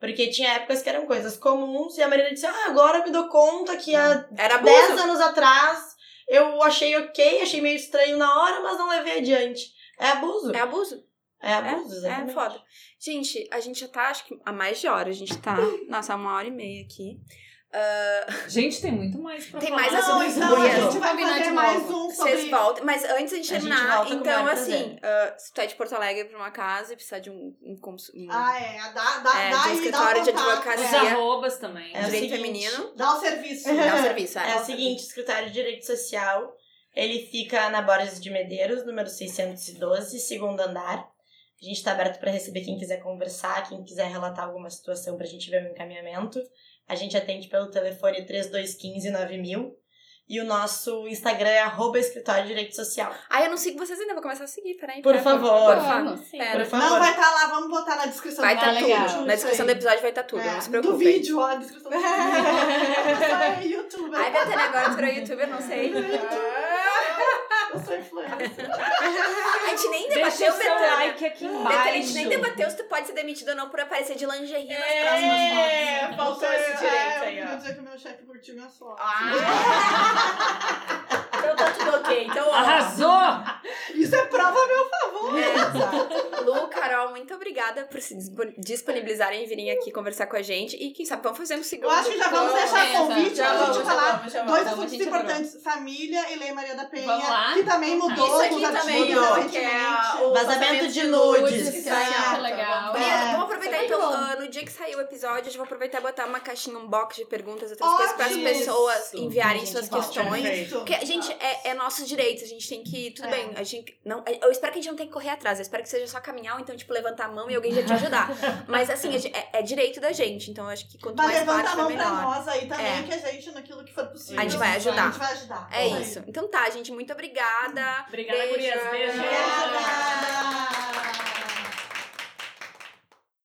Porque tinha épocas que eram coisas comuns e a Marina disse: Ah, agora eu me dou conta que há Era 10 abuso. anos atrás eu achei ok, achei meio estranho na hora, mas não levei adiante. É abuso. É abuso. É, abuso, É, é foda. Gente, a gente já tá, acho que há mais de hora. A gente tá. Nossa, há uma hora e meia aqui. Ah, Gente, tem muito mais pra Tem falar. mais Não, assunto então a gente vai Combinar fazer de mais novo. um sobre... Vocês voltam. Mas antes da gente A gente terminar, então assim, ah, se tu é de Porto Alegre pra uma casa e precisar de um, um, um Ah, é. Dá, dá, É, dá de aí, escritório de advocacia. Os É. arrobas também. É o direito seguinte, feminino, Dá o serviço. dá o serviço. É o seguinte, escritório de Direito Social, ele fica na Borges de Medeiros, número 612, segundo andar. A gente está aberto para receber quem quiser conversar, quem quiser relatar alguma situação para a gente ver o encaminhamento. A gente atende pelo telefone 3215 9000. E o nosso Instagram é arroba escritório de direito social. Ah, eu não sigo vocês ainda, vou começar a seguir, peraí. Por pera, favor. Por favor. Por favor. Não vai estar lá, vamos botar na descrição Vai do estar tá legal. tudo. Na descrição do episódio vai estar tudo, É, não se do vídeo, ó, a descrição do vídeo. é YouTube. Ai, Betânia, agora tu virou youtuber, não sei. Eu sou influencer. A gente nem Deixa debateu, o seu Betânia. like aqui embaixo. Betânia, a gente nem debateu se tu pode ser demitido ou não por aparecer de lingerie nas próximas É, fotos. faltou esse direito aí, Eu ó. queria dizer que o meu chefe curtiu minha foto. Então tá tudo ok. Então, ó. Arrasou! Isso é prova a meu favor. É, Lu, Carol, muito obrigada por se dispo- disponibilizarem e virem aqui conversar com a gente. E quem sabe vamos fazer um segundo. Eu acho que já vamos deixar pensa. convite Já pra gente já falar vamos, já dois vamos. assuntos importantes. Família e Lei Maria da Penha. Vamos lá? Que também mudou Isso aqui também mudou, que é o Vazamento de nudes. que que é saiu. muito legal. É. vamos aproveitar é então, ah, no dia que sair o episódio, a gente vai aproveitar e botar uma caixinha, um box de perguntas, outras coisas para as Ótimo. pessoas enviarem Gente, suas questões. Porque, gente, é, é nossos direitos, a gente tem que. Tudo É. bem, a gente. Não, eu espero que a gente não tenha que correr atrás. Eu espero que seja só caminhar ou então, tipo, levantar a mão e alguém já te ajudar. Mas assim, gente- é, é direito da gente. Então eu acho que quanto Mas mais levanta claro a mão pra melhor. nós aí também, É. que a gente, naquilo que for possível. A gente vai ajudar. A gente vai ajudar. É aí. isso. Então tá, gente, muito obrigada. Obrigada, Beijo. gurias. Beijo. Obrigada.